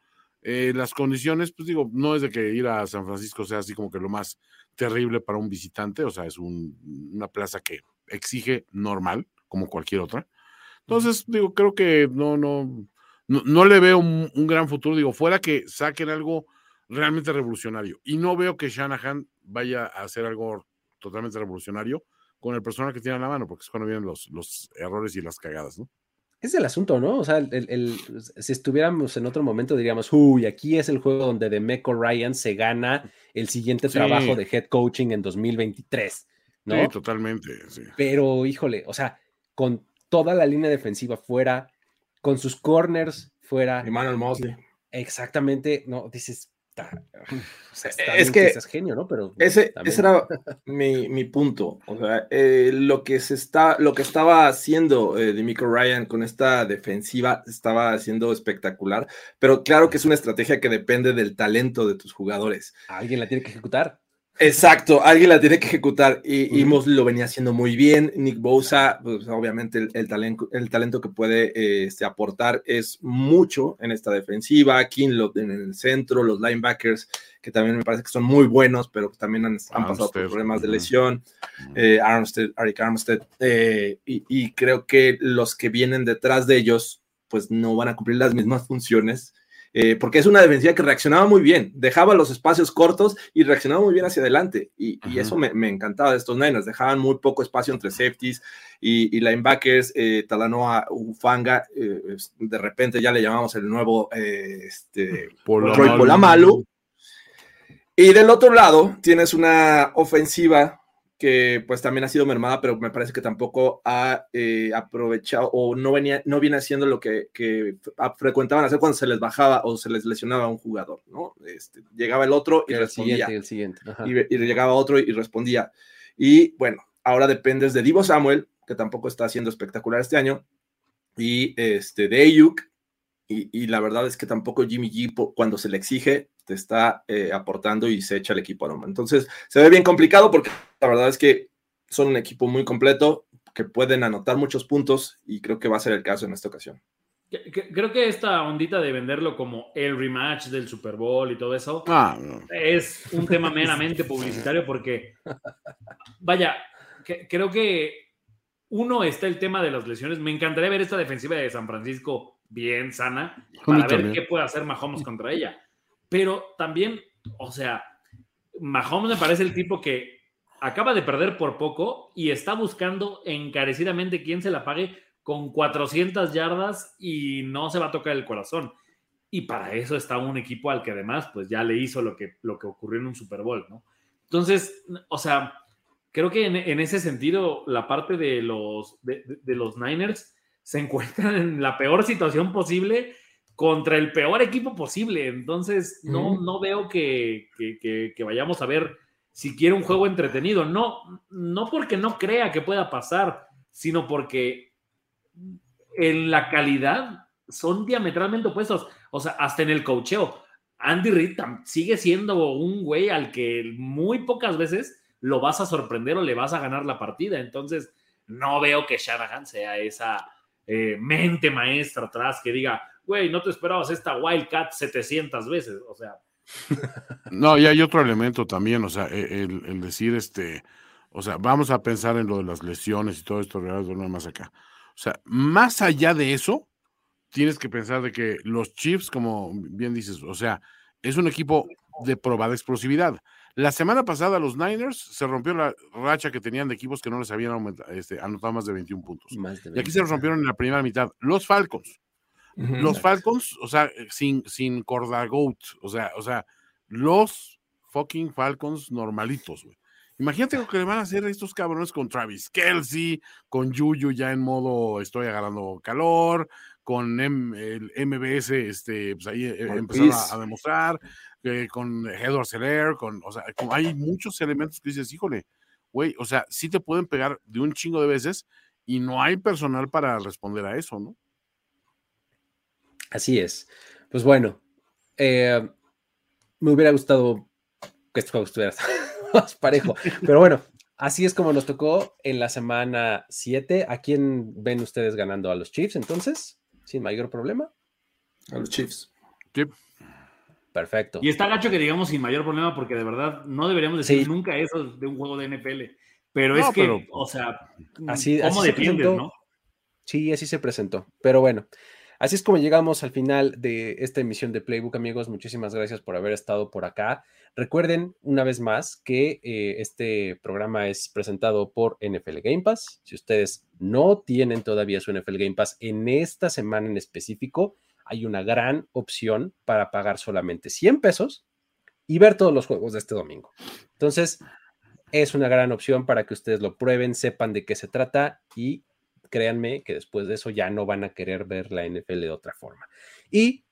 Speaker 4: Eh, las condiciones, pues digo, no es de que ir a San Francisco sea así como que lo más terrible para un visitante, o sea, es una plaza que exige normal, como cualquier otra. Entonces, digo, creo que no, no, no, le veo un, gran futuro, digo, fuera que saquen algo realmente revolucionario. Y no veo que Shanahan vaya a hacer algo totalmente revolucionario con el personal que tiene a la mano, porque es cuando vienen los, los errores y las cagadas, ¿no?
Speaker 1: Es el asunto, ¿no? O sea, el, si estuviéramos en otro momento diríamos, uy, aquí es el juego donde Demeco Ryan se gana el siguiente trabajo de head coaching en 2023, ¿no?
Speaker 4: Sí, totalmente, sí.
Speaker 1: Pero, híjole, o sea, con toda la línea defensiva fuera, con sus corners fuera.
Speaker 3: Emmanuel Mosley.
Speaker 1: Exactamente, no, dices,
Speaker 3: es que es genio, ¿no? Pero ese, era mi, punto. O sea, eh, lo que se está, lo que estaba haciendo eh, Demico Ryan con esta defensiva estaba haciendo espectacular, pero claro que es una estrategia que depende del talento de tus jugadores.
Speaker 1: Alguien la tiene que ejecutar.
Speaker 3: Exacto, alguien la tiene que ejecutar y, lo venía haciendo muy bien. Nick Bosa, pues, obviamente el, talento, el talento que puede este, aportar es mucho en esta defensiva. Kinlot en el centro, los linebackers que también me parece que son muy buenos, pero también han, pasado por problemas de lesión. Eh, Armstead, Arik Armstead, eh, y, y creo que los que vienen detrás de ellos, pues no van a cumplir las mismas funciones eh, porque es una defensiva que reaccionaba muy bien, dejaba los espacios cortos y reaccionaba muy bien hacia adelante. Y, eso me, encantaba de estos Niners, dejaban muy poco espacio entre safeties y, y linebackers. Eh, Talanoa Ufanga, eh, de repente ya le llamamos el nuevo este, Polamalu. Y del otro lado tienes una ofensiva que pues también ha sido mermada, pero me parece que tampoco ha eh, aprovechado o no, venía, no viene haciendo lo que, frecuentaban hacer cuando se les bajaba o se les lesionaba a un jugador, ¿no? Este, llegaba el otro y, respondía.
Speaker 1: el siguiente.
Speaker 3: Y, llegaba otro y respondía. Y bueno, ahora dependes de Divo Samuel, que tampoco está haciendo espectacular este año, y este, de Ayuk, y, la verdad es que tampoco Jimmy G, cuando se le exige, te está eh, aportando y se echa el equipo a Entonces, se ve bien complicado porque la verdad es que son un equipo muy completo, que pueden anotar muchos puntos y creo que va a ser el caso en esta ocasión.
Speaker 5: Creo que esta ondita de venderlo como el rematch del Super Bowl y todo eso ah, es un tema meramente publicitario porque, vaya, creo que uno está el tema de las lesiones. Me encantaría ver esta defensiva de San Francisco bien sana para ver qué puede hacer Mahomes contra ella. Pero también, o sea, Mahomes me parece el tipo que acaba de perder por poco y está buscando encarecidamente quién se la pague con 400 yardas y no se va a tocar el corazón. Y para eso está un equipo al que además pues ya le hizo lo que, lo que ocurrió en un Super Bowl, ¿no? Entonces, o sea, creo que en, ese sentido la parte de los, de los Niners se encuentran en la peor situación posible contra el peor equipo posible. Entonces, no, no veo que, vayamos a ver siquiera un juego entretenido. No, no porque no crea que pueda pasar, sino porque en la calidad son diametralmente opuestos. O sea, hasta en el cocheo. Andy Reid sigue siendo un güey al que muy pocas veces lo vas a sorprender o le vas a ganar la partida. Entonces, no veo que Shanahan sea esa eh, mente maestra atrás que diga, güey, no te esperabas esta Wildcat 700 veces, o sea.
Speaker 4: No, y hay otro elemento también, o sea, e, el, decir, este, o sea, vamos a pensar en lo de las lesiones y todo esto, no más acá. O sea, más allá de eso, tienes que pensar de que los Chiefs, como bien dices, o sea, es un equipo de probada explosividad. La semana pasada los Niners se rompió la racha que tenían de equipos que no les habían este, anotado más de 21 puntos. Y aquí se los rompieron en la primera mitad. Los Falcons. Los Falcons, o sea, sin, sin Cordagout, o sea, o sea, los fucking Falcons normalitos, güey. Imagínate lo que le van a hacer a estos cabrones con Travis Kelsey, con Yuyu ya en modo estoy agarrando calor, con el MBS, este, pues ahí eh, empezaron a, demostrar, eh, con Edward Seller, con, o sea, hay muchos elementos que dices, híjole, güey, o sea, sí te pueden pegar de un chingo de veces y no hay personal para responder a eso, ¿no?
Speaker 1: Así es. Pues bueno, eh, me hubiera gustado que este juego estuviera más parejo, pero bueno, así es como nos tocó en la semana 7. ¿A quién ven ustedes ganando? ¿A los Chiefs entonces? Sin mayor problema.
Speaker 3: A los Chiefs.
Speaker 1: Perfecto.
Speaker 5: Y está gacho que digamos sin mayor problema, porque de verdad no deberíamos decir nunca eso de un juego de NFL. Pero es que, o sea,
Speaker 1: así, ¿cómo defiendes, no? Sí, así se presentó. Pero bueno, así es como llegamos al final de esta emisión de Playbook, amigos. Muchísimas gracias por haber estado por acá. Recuerden una vez más que eh, este programa es presentado por NFL Game Pass. Si ustedes no tienen todavía su NFL Game Pass en esta semana en específico, hay una gran opción para pagar solamente 100 pesos y ver todos los juegos de este domingo. Entonces, es una gran opción para que ustedes lo prueben, sepan de qué se trata y créanme que después de eso ya no van a querer ver la NFL de otra forma. Y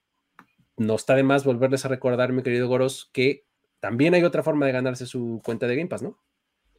Speaker 1: no está de más volverles a recordar, mi querido Goros, que también hay otra forma de ganarse su cuenta de Game Pass, ¿no?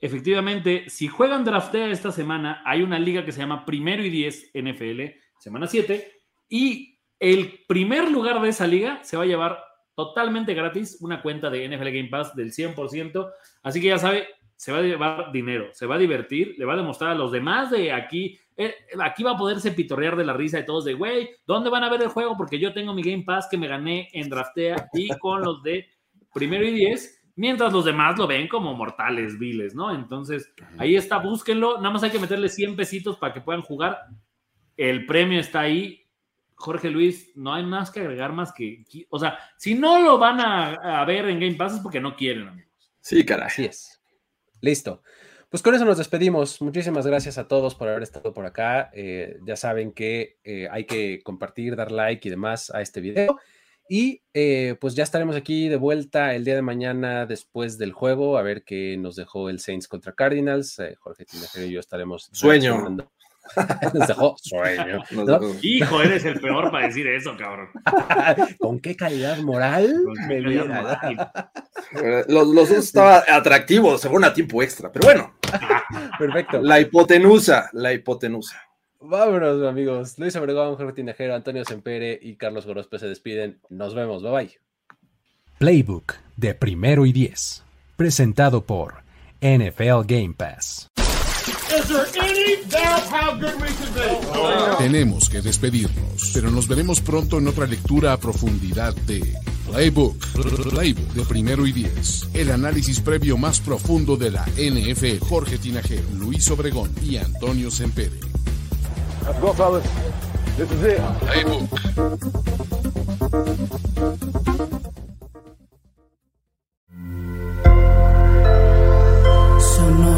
Speaker 5: Efectivamente, si juegan draftea esta semana, hay una liga que se llama Primero y 10 NFL, semana 7, y el primer lugar de esa liga se va a llevar totalmente gratis una cuenta de NFL Game Pass del 100%. Así que ya sabe, se va a llevar dinero, se va a divertir, le va a demostrar a los demás de aquí. eh, aquí va a poderse pitorrear de la risa de todos de, güey, ¿dónde van a ver el juego? Porque yo tengo mi Game Pass que me gané en Draftea y con los de primero y 10, mientras los demás lo ven como mortales, viles, ¿no? Entonces, ahí está, búsquenlo. Nada más hay que meterle 100 pesitos para que puedan jugar. El premio está ahí. Jorge Luis, no hay más que agregar más que. O sea, si no lo van a, a ver en Game Pass es porque no quieren, amigos.
Speaker 3: Sí, caray.
Speaker 1: Así es. Listo. Pues con eso nos despedimos. Muchísimas gracias a todos por haber estado por acá. Eh, ya saben que eh, hay que compartir, dar like y demás a este video. Y eh, pues ya estaremos aquí de vuelta el día de mañana después del juego, a ver qué nos dejó el Saints contra Cardinals. Jorge Tinajero y yo estaremos.
Speaker 3: Sueño.
Speaker 1: Reaccionando. nos dejó sueño.
Speaker 3: Nos
Speaker 1: ¿no?
Speaker 3: dejó-
Speaker 5: Hijo, eres el peor para decir eso, cabrón.
Speaker 1: ¿Con qué calidad moral me
Speaker 5: calidad
Speaker 3: Eh, Los, los dos estaban atractivos, se fueron a tiempo extra. Pero bueno,
Speaker 1: Perfecto.
Speaker 3: la hipotenusa, la hipotenusa.
Speaker 1: Vámonos, amigos. Luis Obregón, Jorge Tinajero, Antonio Sempere y Carlos Gorospe se despiden. Nos vemos. Bye bye.
Speaker 6: Playbook de primero y diez. Presentado por NFL Game Pass.
Speaker 2: Tenemos que despedirnos, pero nos veremos pronto en otra lectura a profundidad de Playbook, Playbook de primero y diez. El análisis previo más profundo de la NFL. Jorge Tinajero, Luis Obregón y Antonio Sempere. Playbook.
Speaker 7: It